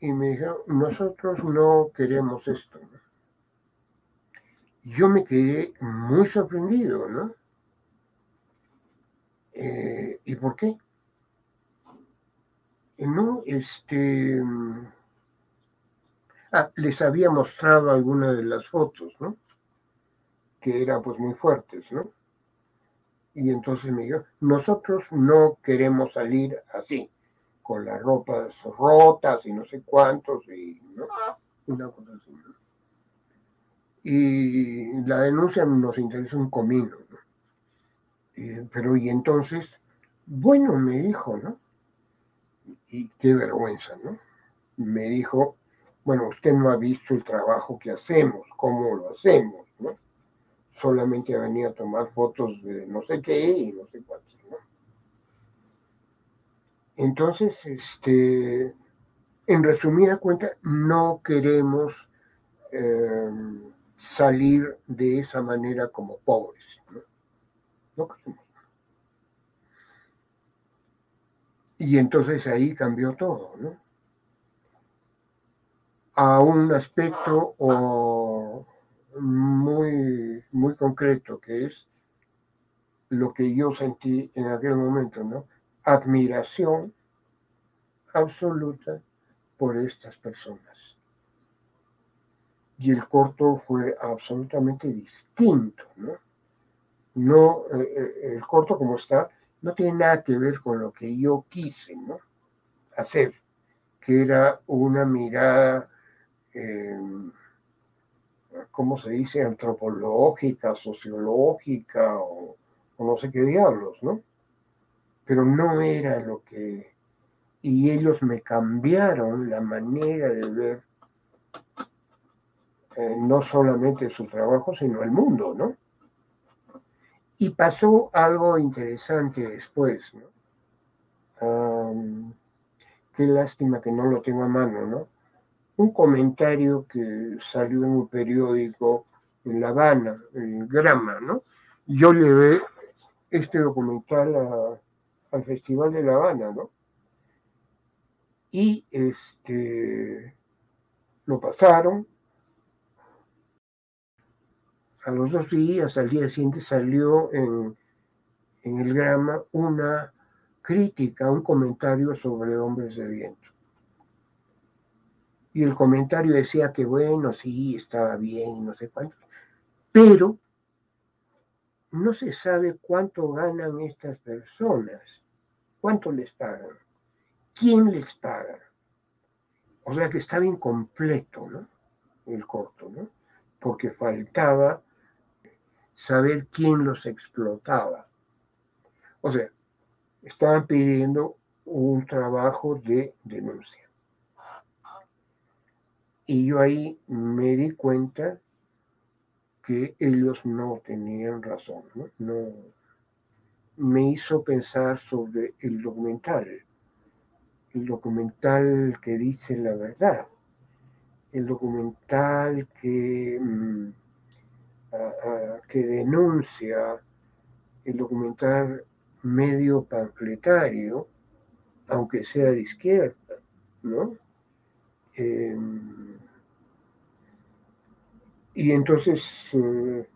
y me dijeron, nosotros no queremos esto. Yo me quedé muy sorprendido, ¿no? Eh, ¿Y por qué? No, este... Ah, les había mostrado algunas de las fotos, ¿no? Que eran pues muy fuertes, ¿no? Y entonces me dijo, nosotros no queremos salir así, con las ropas rotas y no sé cuántos, y ¿no? una cosa así. Y la denuncia nos interesa un comino, ¿no? pero y entonces, bueno, me dijo, ¿no? Y qué vergüenza, ¿no? Me dijo, bueno, usted no ha visto el trabajo que hacemos, cómo lo hacemos, ¿no? Solamente venía a tomar fotos de no sé qué y no sé cuántos, ¿no? Entonces, este, en resumida cuenta, no queremos eh, salir de esa manera como pobres, ¿no? No queremos. Y entonces ahí cambió todo, ¿no? A un aspecto muy, muy concreto, que es lo que yo sentí en aquel momento, ¿no? Admiración absoluta por estas personas. Y el corto fue absolutamente distinto, ¿no? No, eh, eh, el corto como está no tiene nada que ver con lo que yo quise ¿no? hacer, que era una mirada, eh, ¿cómo se dice?, antropológica, sociológica o, no sé qué diablos, ¿no? Pero no era lo que... Y ellos me cambiaron la manera de ver eh, no solamente su trabajo, sino el mundo, ¿no? Y pasó algo interesante después, ¿no? qué lástima que no lo tengo a mano, ¿no? Un comentario que salió en un periódico en La Habana, en Grama, ¿no? Yo llevé este documental al Festival de La Habana, ¿no? Y este lo pasaron, a los dos días, al día siguiente salió en, el grama una crítica, un comentario sobre hombres de viento. Y el comentario decía que bueno, sí, estaba bien, no sé cuánto, pero no se sabe cuánto ganan estas personas, cuánto les pagan, quién les paga. O sea que estaba incompleto, ¿no? El corto, ¿no? Porque faltaba saber quién los explotaba. O sea, estaban pidiendo un trabajo de denuncia. Y yo ahí me di cuenta que ellos no tenían razón, ¿no? me hizo pensar sobre el documental, el documental que dice la verdad, el documental que mm, que denuncia el documental medio panfletario, aunque sea de izquierda, ¿no? Em, y entonces eh,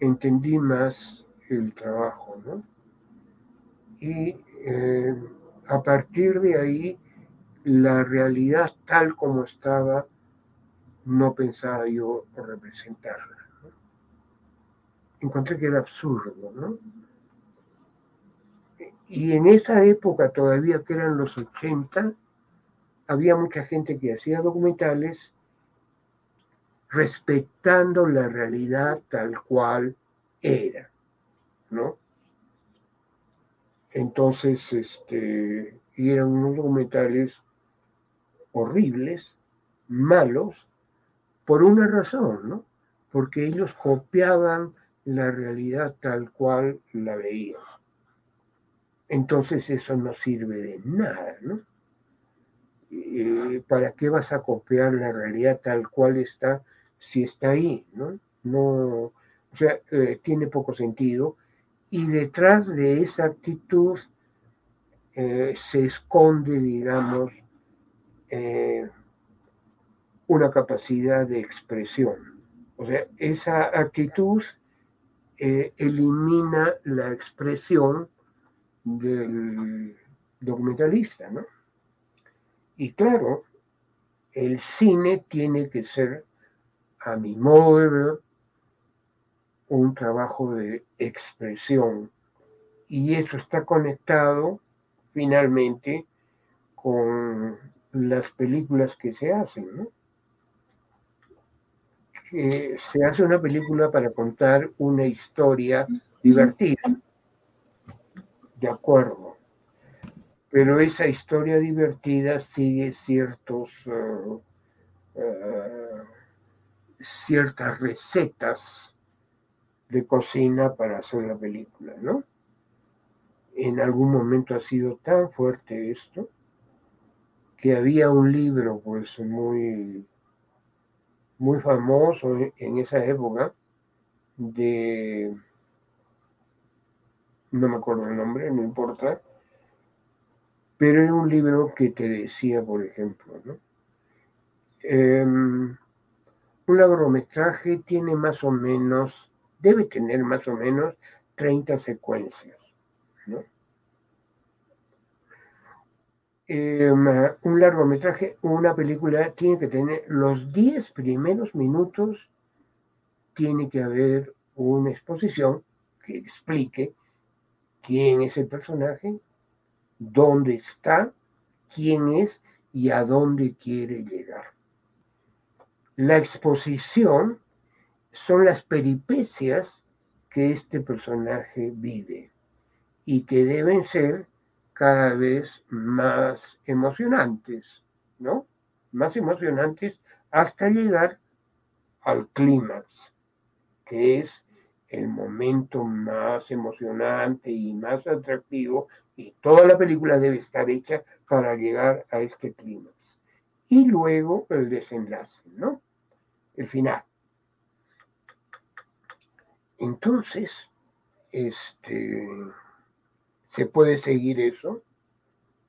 entendí más el trabajo, ¿no? Y eh, a partir de ahí, la realidad tal como estaba, no pensaba yo representarla encontré que era absurdo, ¿no? Y en esa época, todavía que eran los 80, había mucha gente que hacía documentales respetando la realidad tal cual era, ¿no? Entonces, este, y eran unos documentales horribles, malos, por una razón, ¿no? Porque ellos copiaban la realidad tal cual la veía. Entonces eso no sirve de nada, ¿no? ¿Para qué vas a copiar la realidad tal cual está si está ahí, ¿no? No, o sea, eh, tiene poco sentido. Y detrás de esa actitud eh, se esconde, digamos, eh, una capacidad de expresión. O sea, esa actitud elimina la expresión del documentalista, ¿no? Y claro, el cine tiene que ser, a mi modo de ver, un trabajo de expresión. Y eso está conectado finalmente con las películas que se hacen, ¿no? se hace una película para contar una historia divertida, de acuerdo, pero esa historia divertida sigue ciertos, eh, eh, ciertas recetas de cocina para hacer la película, ¿no? En algún momento ha sido tan fuerte esto que había un libro, pues, muy, muy famoso en esa época de, no me acuerdo el nombre, no importa, pero era un libro que te decía, por ejemplo, ¿no? Em, un largometraje tiene más o menos, debe tener más o menos 30 secuencias. Em, un largometraje, una película tiene que tener los 10 primeros minutos, tiene que haber una exposición que explique quién es el personaje, dónde está, quién es y a dónde quiere llegar. La exposición son las peripecias que este personaje vive y que deben ser cada vez más emocionantes, ¿no? Más emocionantes hasta llegar al clímax, que es el momento más emocionante y más atractivo y toda la película debe estar hecha para llegar a este clímax. Y luego el desenlace, ¿no? El final. Entonces, este se puede seguir eso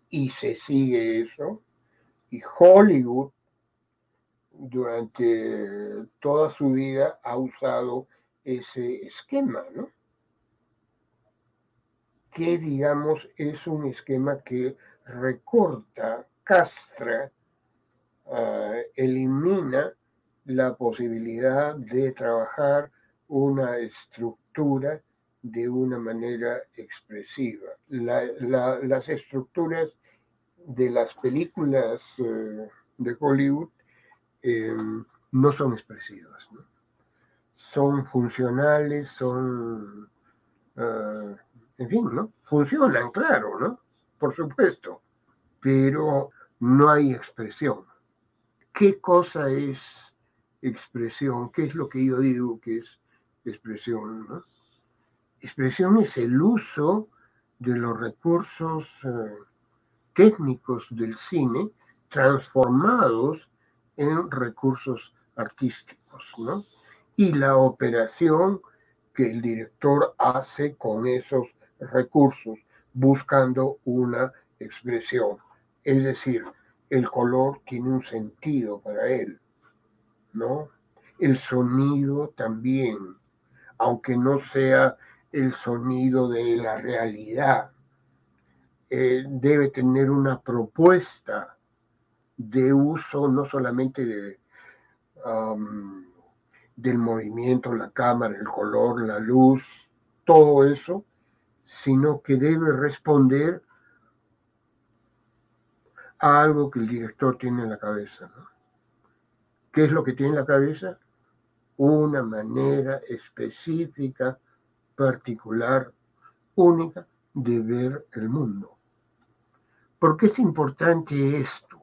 y se sigue eso. Y Hollywood durante toda su vida ha usado ese esquema, ¿no? Que digamos es un esquema que recorta, castra, ah, elimina la posibilidad de trabajar una estructura de una manera expresiva. las estructuras de las películas eh, de Hollywood em, no son expresivas, son funcionales, son, eh, en fin, ¿no? Funcionan, claro, ¿no? Por supuesto, pero no hay expresión. ¿Qué cosa es expresión? ¿Qué es lo que yo digo que es expresión? expresión es el uso de los recursos eh, técnicos del cine transformados en recursos artísticos, ¿no? Y la operación que el director hace con esos recursos, buscando una expresión. Es decir, el color tiene un sentido para él, ¿no? El sonido también, aunque no sea el sonido de la realidad. Eh, debe tener una propuesta de uso no solamente de, del movimiento, la cámara, el color, la luz, todo eso, sino que debe responder a algo que el director tiene en la cabeza. ¿Qué es lo que tiene en la cabeza? Una manera específica particular, única de ver el mundo. ¿Por qué es importante esto?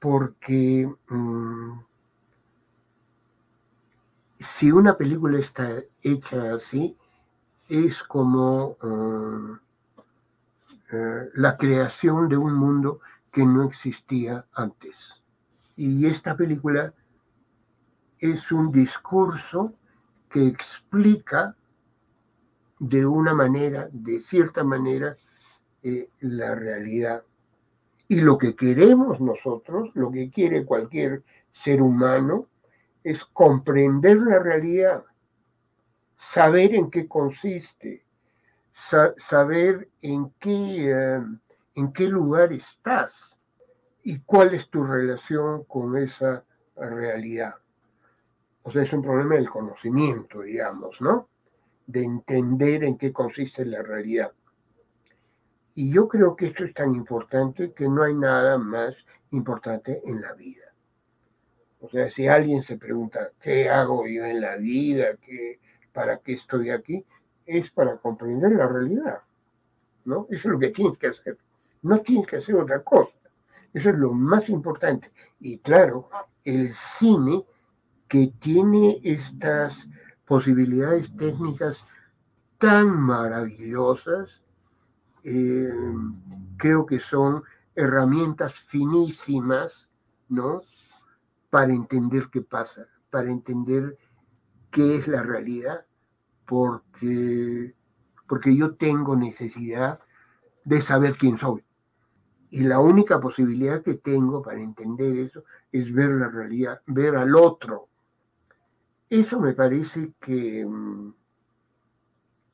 Porque mm, si una película está hecha así, es como mm, eh, la creación de un mundo que no existía antes. Y esta película es un discurso que explica de una manera, de cierta manera, eh, la realidad. Y lo que queremos nosotros, lo que quiere cualquier ser humano, es comprender la realidad, saber en qué consiste, saber en qué, eh, en qué lugar estás y cuál es tu relación con esa realidad. O sea, es un problema del conocimiento, digamos, ¿no? De entender en qué consiste la realidad. Y yo creo que esto es tan importante que no hay nada más importante en la vida. O sea, si alguien se pregunta, ¿qué hago yo en la vida? ¿Qué, ¿Para qué estoy aquí? Es para comprender la realidad. ¿no? Eso es lo que tienes que hacer. No tienes que hacer otra cosa. Eso es lo más importante. Y claro, el cine que tiene estas posibilidades técnicas tan maravillosas, eh, creo que son herramientas finísimas, ¿no? Para entender qué pasa, para entender qué es la realidad, porque, porque yo tengo necesidad de saber quién soy. Y la única posibilidad que tengo para entender eso es ver la realidad, ver al otro. Eso me parece que mm,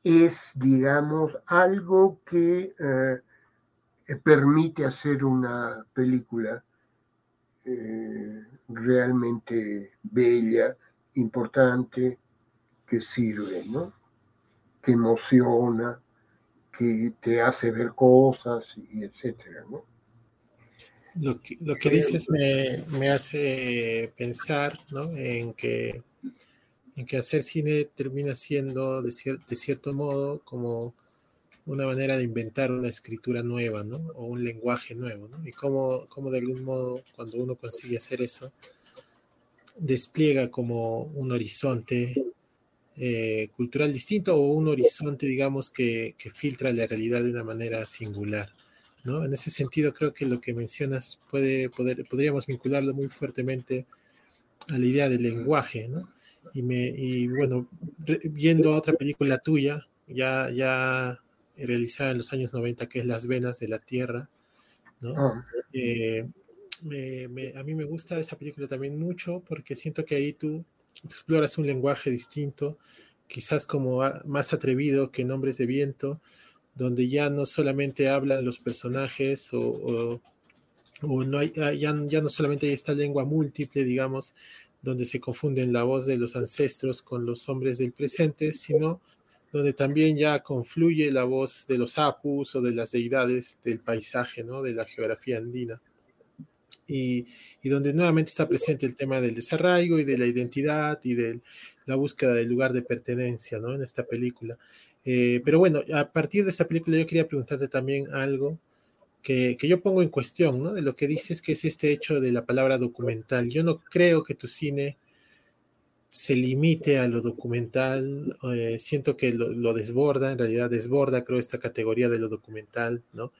es, digamos, algo que eh, permite hacer una película eh, realmente bella, importante, que sirve, ¿no? Que emociona, que te hace ver cosas y etcétera, ¿no? Lo que, lo que dices me, me, hace pensar ¿no? en, que, en que hacer cine termina siendo, de, de cierto modo, como una manera de inventar una escritura nueva, ¿no? O un lenguaje nuevo, ¿no? Y cómo, cómo de algún modo, cuando uno consigue hacer eso, despliega como un horizonte eh, cultural distinto o un horizonte, digamos, que, que, filtra la realidad de una manera singular. ¿No? En ese sentido, creo que lo que mencionas puede, poder, podríamos vincularlo muy fuertemente a la idea del lenguaje. ¿no? Y, me, y bueno, viendo otra película tuya, ya, ya realizada en los años 90, que es Las Venas de la Tierra, ¿no? Ah. Eh, a mí me gusta esa película también mucho porque siento que ahí tú exploras un lenguaje distinto, quizás como más atrevido que Nombres de Viento, donde ya no solamente hablan los personajes o, no hay, ah, ya, ya, no solamente hay esta lengua múltiple, digamos, donde se confunden la voz de los ancestros con los hombres del presente, sino donde también ya confluye la voz de los apus o de las deidades del paisaje, ¿no? de la geografía andina y, donde nuevamente está presente el tema del desarraigo y de la identidad y de la búsqueda del lugar de pertenencia, ¿no? En esta película. Eh, pero bueno, a partir de esta película yo quería preguntarte también algo que, que, yo pongo en cuestión, ¿no? De lo que dices que es este hecho de la palabra documental. Yo no creo que tu cine se limite a lo documental, eh, siento que lo, lo, desborda, en realidad desborda, creo, esta categoría de lo documental, ¿no?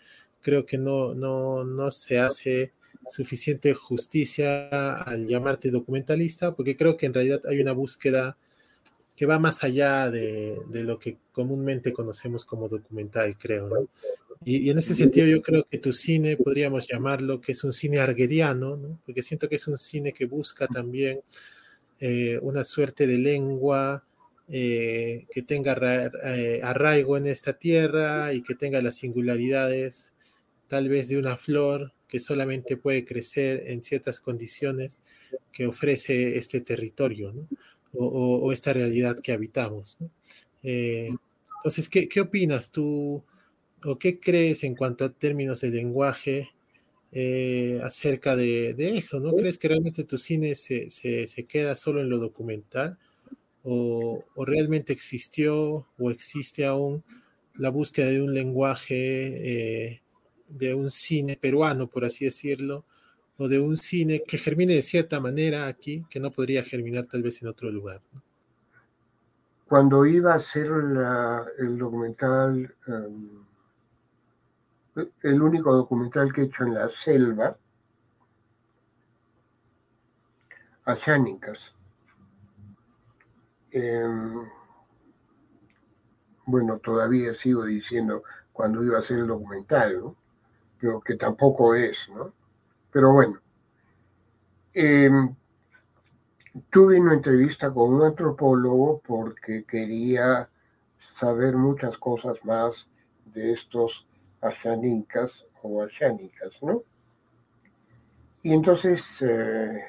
Creo que no, no, no se hace suficiente justicia al llamarte documentalista, porque creo que en realidad hay una búsqueda que va más allá de, lo que comúnmente conocemos como documental, creo, ¿no? Y, en ese sentido yo creo que tu cine podríamos llamarlo que es un cine argueriano, ¿no? Porque siento que es un cine que busca también eh, una suerte de lengua eh, que tenga eh, arraigo en esta tierra y que tenga las singularidades tal vez de una flor que solamente puede crecer en ciertas condiciones que ofrece este territorio o, esta realidad que habitamos. Eh, entonces, ¿qué, ¿qué, opinas tú o qué crees en cuanto a términos de lenguaje eh, acerca de, eso? ¿No crees que realmente tu cine se, queda solo en lo documental o, o, realmente existió o existe aún la búsqueda de un lenguaje eh, de un cine peruano, por así decirlo, o de un cine que germine de cierta manera aquí, que no podría germinar tal vez en otro lugar. Cuando iba a hacer el documental, um, el único documental que he hecho en la selva, Oceánicas, em, bueno, todavía sigo diciendo cuando iba a hacer el documental, ¿no? Que tampoco es, ¿no? Pero bueno, em, tuve una entrevista con un antropólogo porque quería saber muchas cosas más de estos ashanicas o ashánicas, ¿no? Y entonces eh,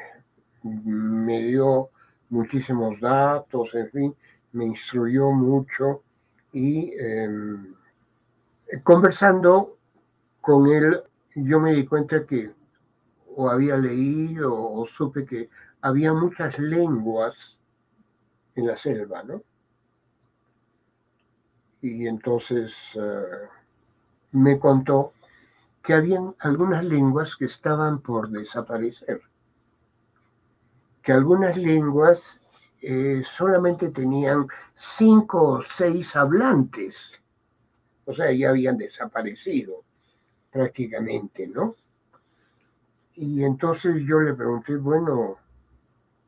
me dio muchísimos datos, en fin, me instruyó mucho y em, conversando con él yo me di cuenta que o había leído o supe que había muchas lenguas en la selva, ¿no? Y entonces eh, me contó que habían algunas lenguas que estaban por desaparecer, que algunas lenguas eh, solamente tenían cinco o seis hablantes, o sea, ya habían desaparecido prácticamente, ¿no? Y entonces yo le pregunté, bueno,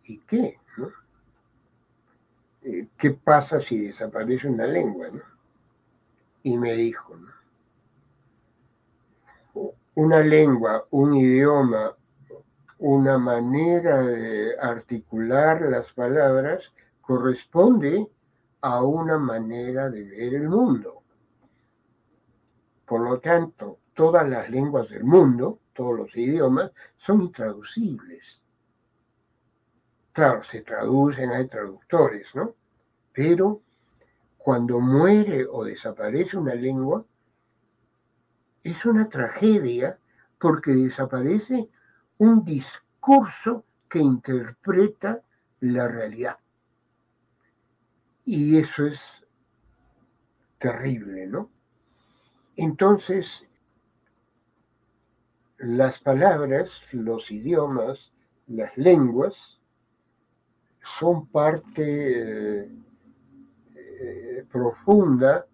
¿y qué? Eh, ¿Qué pasa si desaparece una lengua? ¿no? Y me dijo, una lengua, un idioma, una manera de articular las palabras corresponde a una manera de ver el mundo. Por lo tanto, todas las lenguas del mundo, todos los idiomas, son intraducibles. Claro, se traducen, hay traductores, ¿no? Pero cuando muere o desaparece una lengua, es una tragedia porque desaparece un discurso que interpreta la realidad. Y eso es terrible, ¿no? Entonces, las palabras, los idiomas, las lenguas son parte eh, eh, profunda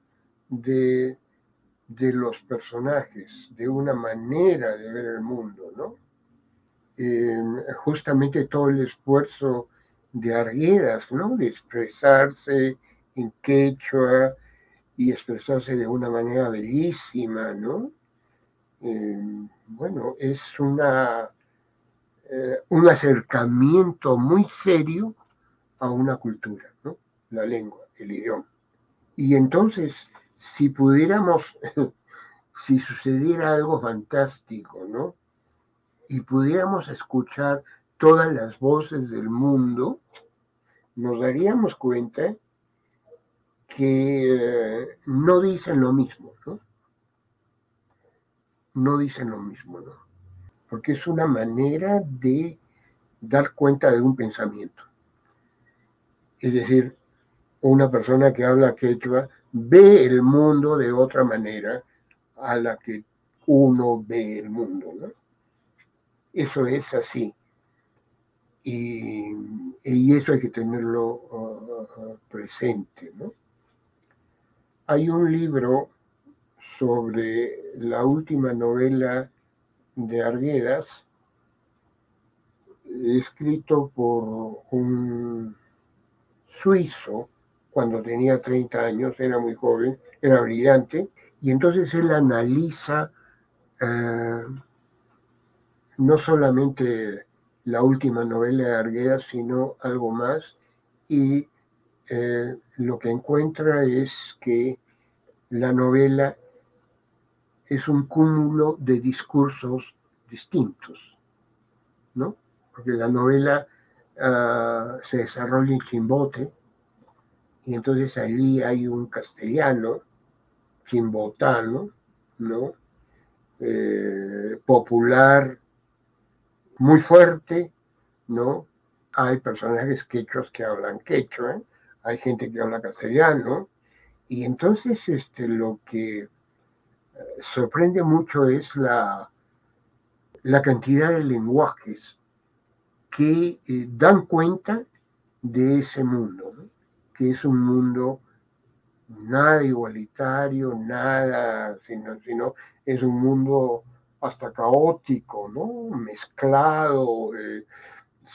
de de los personajes, de una manera de ver el mundo, ¿no? Em, justamente todo el esfuerzo de Arguedas, ¿no? De expresarse en quechua y expresarse de una manera bellísima, ¿no? Em, bueno, es una, eh, un acercamiento muy serio a una cultura, ¿no? La lengua, el idioma. Y entonces si pudiéramos, (laughs) si sucediera algo fantástico, ¿no? Y pudiéramos escuchar todas las voces del mundo, nos daríamos cuenta que eh, no dicen lo mismo, ¿no? No dicen lo mismo, ¿no? Porque es una manera de dar cuenta de un pensamiento. Es decir, una persona que habla quechua ve el mundo de otra manera a la que uno ve el mundo. ¿no? Eso es así. Y, eso hay que tenerlo uh, uh, presente. ¿no? Hay un libro sobre la última novela de Arguedas, escrito por un suizo cuando tenía 30 años, era muy joven, era brillante, y entonces él analiza eh, no solamente la última novela de Arguedas, sino algo más, y eh, lo que encuentra es que la novela es un cúmulo de discursos distintos, ¿no? Porque la novela ah, se desarrolla en Chimbote, y entonces allí hay un castellano, quimbotano, ¿no? Eh, popular, muy fuerte, ¿no? Hay personajes quechos que hablan quechua, hay gente que habla castellano, y entonces este, lo que sorprende mucho es la, la cantidad de lenguajes que eh, dan cuenta de ese mundo. que es un mundo nada igualitario, nada, sino, sino es un mundo hasta caótico, ¿no? Mezclado, eh,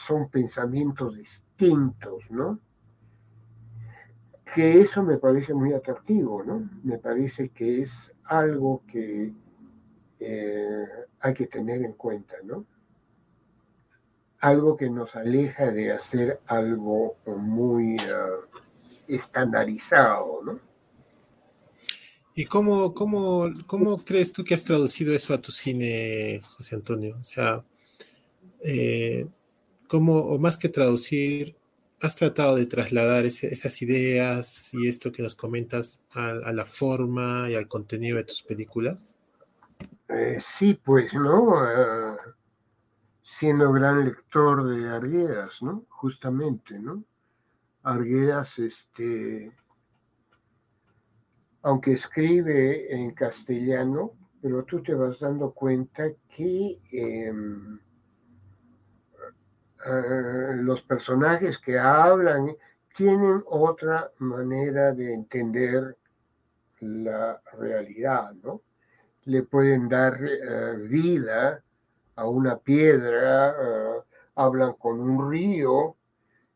son pensamientos distintos, ¿no? Que eso me parece muy atractivo, ¿no? Me parece que es algo que eh, hay que tener en cuenta, ¿no? Algo que nos aleja de hacer algo muy... Ah, estandarizado, ¿no? ¿Y cómo, cómo, cómo crees tú que has traducido eso a tu cine, José Antonio? O sea, eh, ¿cómo, o más que traducir, has tratado de trasladar esas ideas y esto que nos comentas a, la forma y al contenido de tus películas? Eh, sí, pues, ¿no? Eh, siendo gran lector de Arguedas, ¿no? Justamente, ¿no? Arguedas, este, aunque escribe en castellano, pero tú te vas dando cuenta que em, eh, los personajes que hablan tienen otra manera de entender la realidad, ¿no? Le pueden dar eh, vida a una piedra, eh, hablan con un río,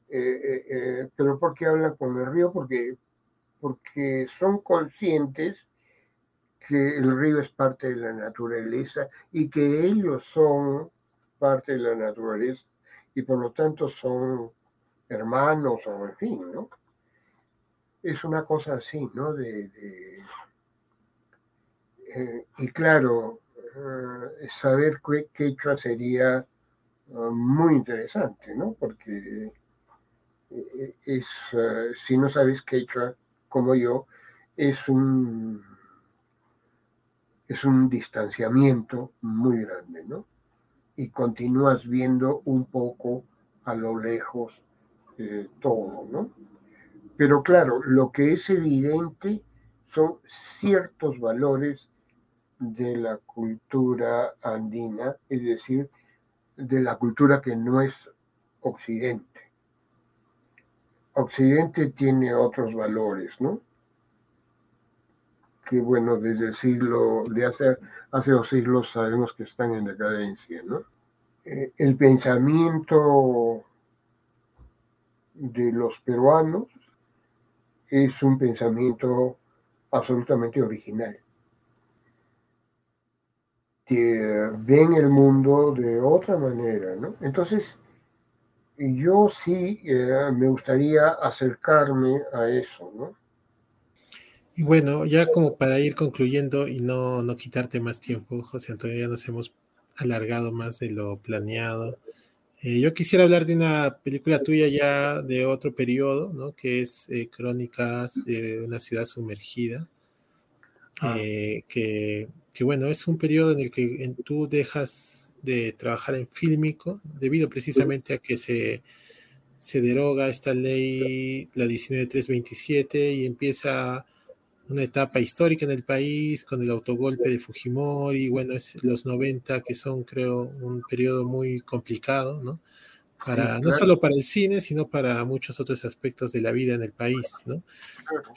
pero ¿por qué hablan con el río? Porque, porque son conscientes que el río es parte de la naturaleza y que ellos son parte de la naturaleza y por lo tanto son hermanos o en fin, ¿no? Es una cosa así, ¿no? De, eh, y claro, eh, saber qué quechua sería uh, muy interesante, ¿no? Porque eh, es, si no sabes quechua como yo, es un, es un distanciamiento muy grande, ¿no? Y continúas viendo un poco a lo lejos eh, todo, ¿no? Pero claro, lo que es evidente son ciertos valores de la cultura andina, es decir, de la cultura que no es occidente. Occidente tiene otros valores, ¿no? Que bueno, desde el siglo, de hace, hace dos siglos sabemos que están en decadencia, ¿no? Eh, el pensamiento de los peruanos es un pensamiento absolutamente original. Que ven el mundo de otra manera, ¿no? Entonces, yo sí eh, me gustaría acercarme a eso, ¿no? Y bueno, ya como para ir concluyendo y no, no quitarte más tiempo, José Antonio, ya nos hemos alargado más de lo planeado. Eh, yo quisiera hablar de una película tuya ya de otro periodo, ¿no? Que es eh, Crónicas de una ciudad sumergida. Ah. Eh, que, que, bueno, es un periodo en el que tú dejas de trabajar en fílmico debido precisamente a que se, se deroga esta ley, la 19327, y empieza una etapa histórica en el país con el autogolpe de Fujimori, bueno, es los 90 que son creo un periodo muy complicado, ¿no? Para, No solo para el cine, sino para muchos otros aspectos de la vida en el país, ¿no?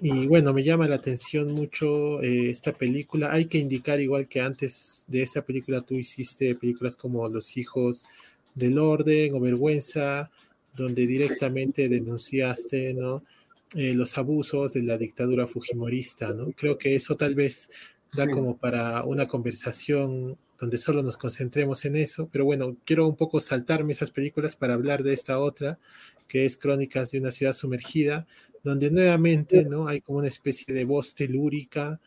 Y bueno, me llama la atención mucho eh, esta película. Hay que indicar, igual que antes de esta película, tú hiciste películas como Los Hijos del Orden o Vergüenza, donde directamente denunciaste, ¿no? Eh, los abusos de la dictadura fujimorista, ¿no? Creo que eso tal vez da como para una conversación donde solo nos concentremos en eso, pero bueno, quiero un poco saltarme esas películas para hablar de esta otra, que es Crónicas de una ciudad sumergida, donde nuevamente, ¿no? Hay como una especie de voz telúrica,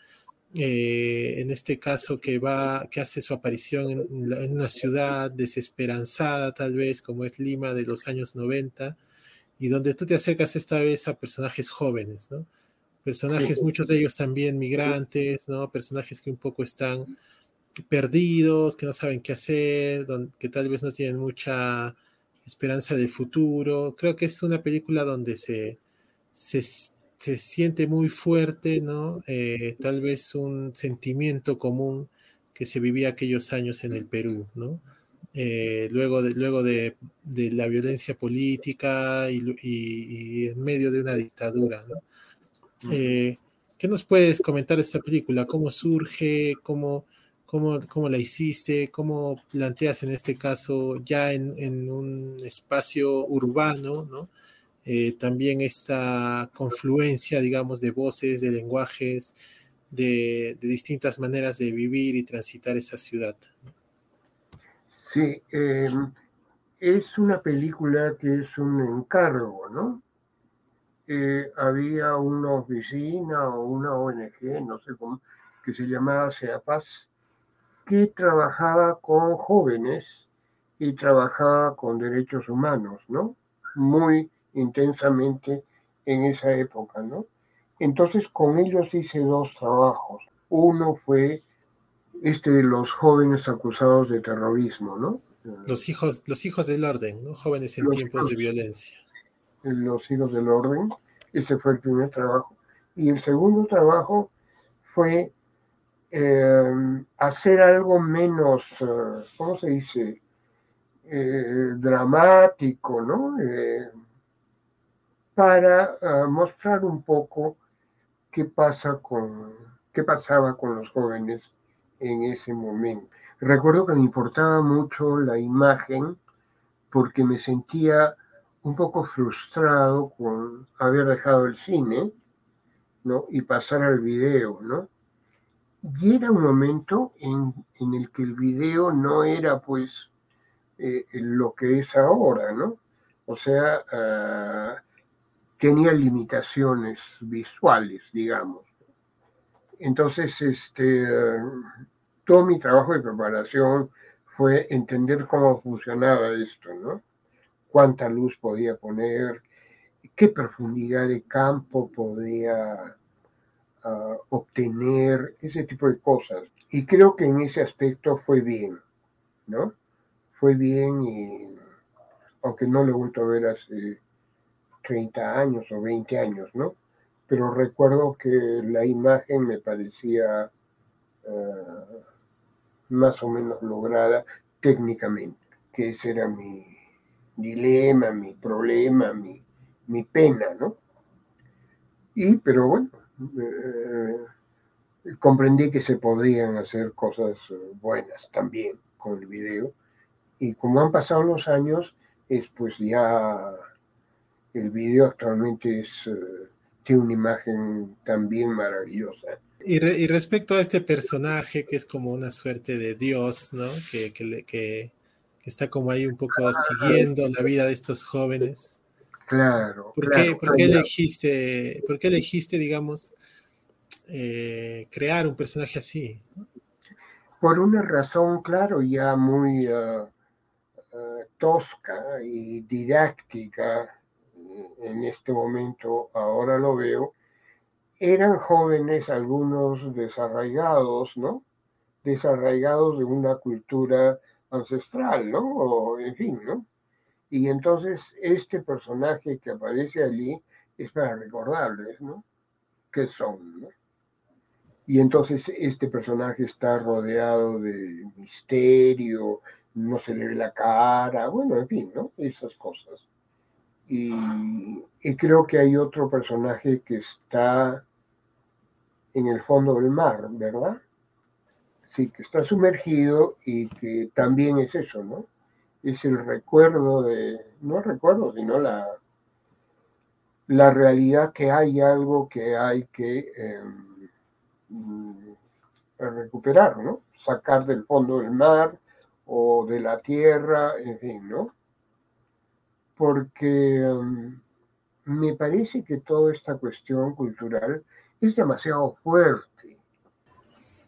eh, en este caso que va, que hace su aparición en, en, una ciudad desesperanzada tal vez, como es Lima de los años 90, y donde tú te acercas esta vez a personajes jóvenes, ¿no? Personajes, muchos de ellos también migrantes, ¿no? Personajes que un poco están perdidos, que no saben qué hacer, que tal vez no tienen mucha esperanza de futuro. Creo que es una película donde se, se, siente muy fuerte, ¿no? Eh, tal vez un sentimiento común que se vivía aquellos años en el Perú, ¿no? Eh, luego, de, luego de, la violencia política y, en medio de una dictadura. Eh, ¿Qué nos puedes comentar de esta película? ¿Cómo surge? ¿Cómo, cómo, cómo la hiciste? ¿Cómo planteas en este caso ya en, un espacio urbano? ¿no? Eh, también esta confluencia, digamos, de voces, de lenguajes, de, de distintas maneras de vivir y transitar esa ciudad. Sí, em, es una película que es un encargo, ¿no? eh, había una oficina o una ONG, no sé cómo, que se llamaba SEAPAS, que trabajaba con jóvenes y trabajaba con derechos humanos, ¿no? Muy intensamente en esa época, ¿no? Entonces con ellos hice dos trabajos. Uno fue este de los jóvenes acusados de terrorismo, ¿no? Los hijos, los hijos del orden, ¿no? Jóvenes en tiempos de violencia. Los hijos del orden, ese fue el primer trabajo. Y el segundo trabajo fue eh, hacer algo menos, eh, ¿cómo se dice? Eh, dramático, ¿no? para mostrar un poco qué pasa con qué pasaba con los jóvenes en ese momento. Recuerdo que me importaba mucho la imagen porque me sentía un poco frustrado con haber dejado el cine, ¿no? Y pasar al video, ¿no? Y era un momento en, el que el video no era, pues, eh, lo que es ahora, ¿no? O sea, ah, tenía limitaciones visuales, digamos. Entonces, este, todo mi trabajo de preparación fue entender cómo funcionaba esto, ¿no? Cuánta luz podía poner, qué profundidad de campo podía ah, obtener, ese tipo de cosas. Y creo que en ese aspecto fue bien, ¿no? Fue bien y aunque no lo he vuelto a ver hace 30 años o 20 años, ¿no? Pero recuerdo que la imagen me parecía eh, más o menos lograda técnicamente, que ese era mi dilema, mi problema, mi, pena, ¿no? Y, pero bueno, eh, comprendí que se podían hacer cosas buenas también con el video. Y como han pasado los años, es pues ya el video actualmente es... Eh, tiene una imagen también maravillosa. Y, respecto a este personaje que es como una suerte de Dios, ¿no? Que, que, está como ahí un poco siguiendo la vida de estos jóvenes. Claro. ¿Por, qué, ¿por qué, elegiste, por qué elegiste, digamos, eh, crear un personaje así? Por una razón, claro, ya muy uh, uh, tosca y didáctica en este momento, ahora lo veo, eran jóvenes, algunos desarraigados, ¿no? Desarraigados de una cultura ancestral, ¿no? O, en fin, ¿no? Y entonces este personaje que aparece allí es para recordarles, ¿no? ¿Qué son, ¿no? Y entonces este personaje está rodeado de misterio, no se le ve la cara, bueno, en fin, ¿no? Esas cosas. Y, creo que hay otro personaje que está en el fondo del mar, ¿verdad? Sí, que está sumergido y que también es eso, ¿no? Es el recuerdo de, no recuerdo, sino la, la realidad que hay algo que hay que em, recuperar, ¿no? Sacar del fondo del mar o de la tierra, en fin, ¿no? Porque um, me parece que toda esta cuestión cultural es demasiado fuerte.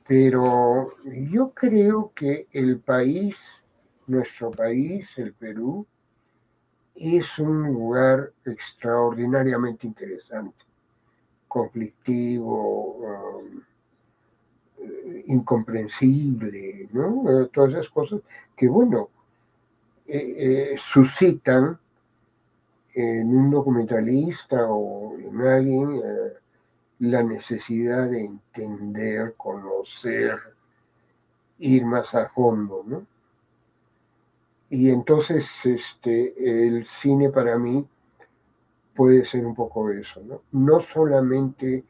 Pero yo creo que el país, nuestro país, el Perú, es un lugar extraordinariamente interesante, conflictivo, um, incomprensible, ¿no? Eh, todas esas cosas que, bueno, eh, eh, suscitan en un documentalista o en alguien eh, la necesidad de entender, conocer, ir más a fondo, ¿no? Y entonces este, el cine para mí puede ser un poco eso, ¿no? No solamente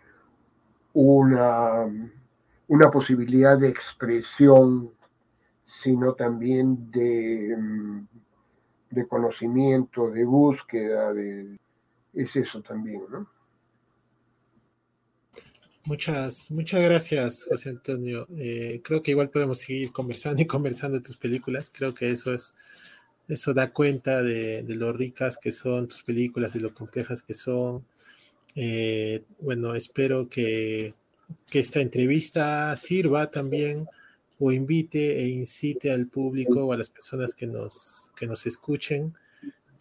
una, una posibilidad de expresión, sino también de mm, de conocimiento, de búsqueda, de, es eso también, ¿no? Muchas, muchas gracias, José Antonio. Eh, creo que igual podemos seguir conversando y conversando de tus películas. Creo que eso es, eso da cuenta de, lo ricas que son tus películas, y lo complejas que son. Eh, bueno, espero que, que, esta entrevista sirva también o invite e incite al público o a las personas que nos, que nos escuchen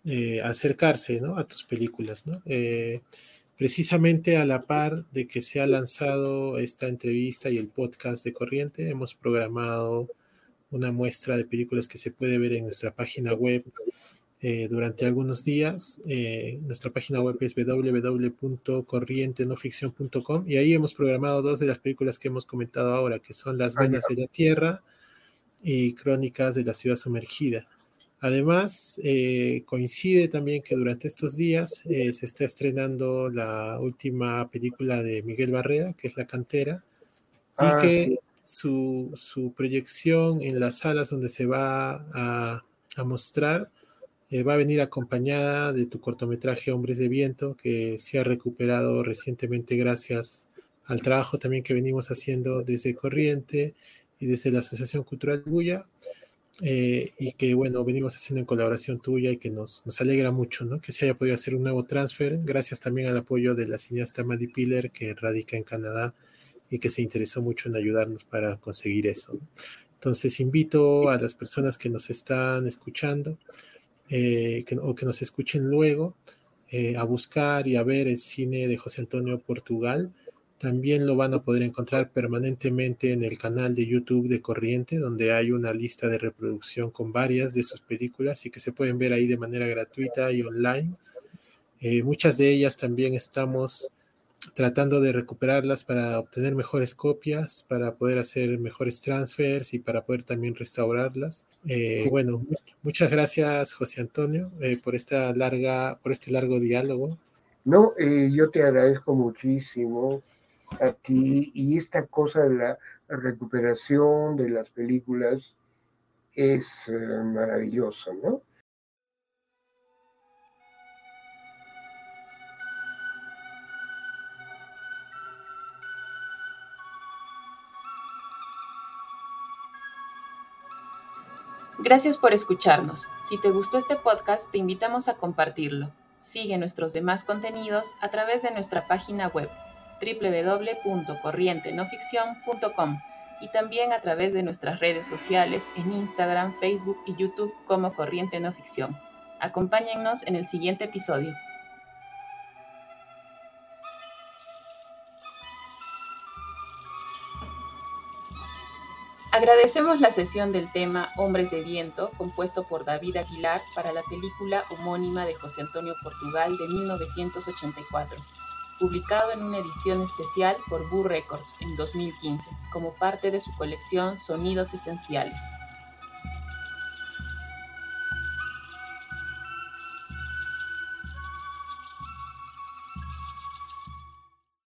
eh, a acercarse ¿no? a tus películas. ¿no? Eh, precisamente a la par de que se ha lanzado esta entrevista y el podcast de Corriente, hemos programado una muestra de películas que se puede ver en nuestra página web eh, durante algunos días. Eh, nuestra página web es www.corrientenoficción.com y ahí hemos programado dos de las películas que hemos comentado ahora, que son Las Venas de la Tierra y Crónicas de la Ciudad Sumergida. Además, eh, coincide también que durante estos días se está estrenando la última película de Miguel Barreda, que es La Cantera, y ah, que su, su, proyección en las salas donde se va a, a mostrar eh, va a venir acompañada de tu cortometraje Hombres de Viento, que se ha recuperado recientemente gracias al trabajo también que venimos haciendo desde Corriente y desde la Asociación Cultural Buya, eh, y que bueno, venimos haciendo en colaboración tuya y que nos, nos alegra mucho, ¿no? Que se haya podido hacer un nuevo transfer, gracias también al apoyo de la cineasta Maddie Piller, que radica en Canadá y que se interesó mucho en ayudarnos para conseguir eso. Entonces invito a las personas que nos están escuchando eh, que, o que nos escuchen luego, eh, a buscar y a ver el cine de José Antonio Portugal. También lo van a poder encontrar permanentemente en el canal de YouTube de Corriente, donde hay una lista de reproducción con varias de sus películas y que se pueden ver ahí de manera gratuita y online. Eh, muchas de ellas también estamos tratando de recuperarlas para obtener mejores copias, para poder hacer mejores transfers y para poder también restaurarlas. Eh, bueno, muchas gracias José Antonio eh, por esta larga, por este largo diálogo. No, eh, yo te agradezco muchísimo a ti y esta cosa de la recuperación de las películas es maravillosa, ¿no? Gracias por escucharnos. Si te gustó este podcast, te invitamos a compartirlo. Sigue nuestros demás contenidos a través de nuestra página web www.corrientenoficción.com y también a través de nuestras redes sociales en Instagram, Facebook y YouTube como Corriente No Ficción. Acompáñennos en el siguiente episodio. Agradecemos la sesión del tema Hombres de Viento, compuesto por David Aguilar para la película homónima de José Antonio Portugal de 1984, publicado en una edición especial por Boo Records en 2015, como parte de su colección Sonidos Esenciales.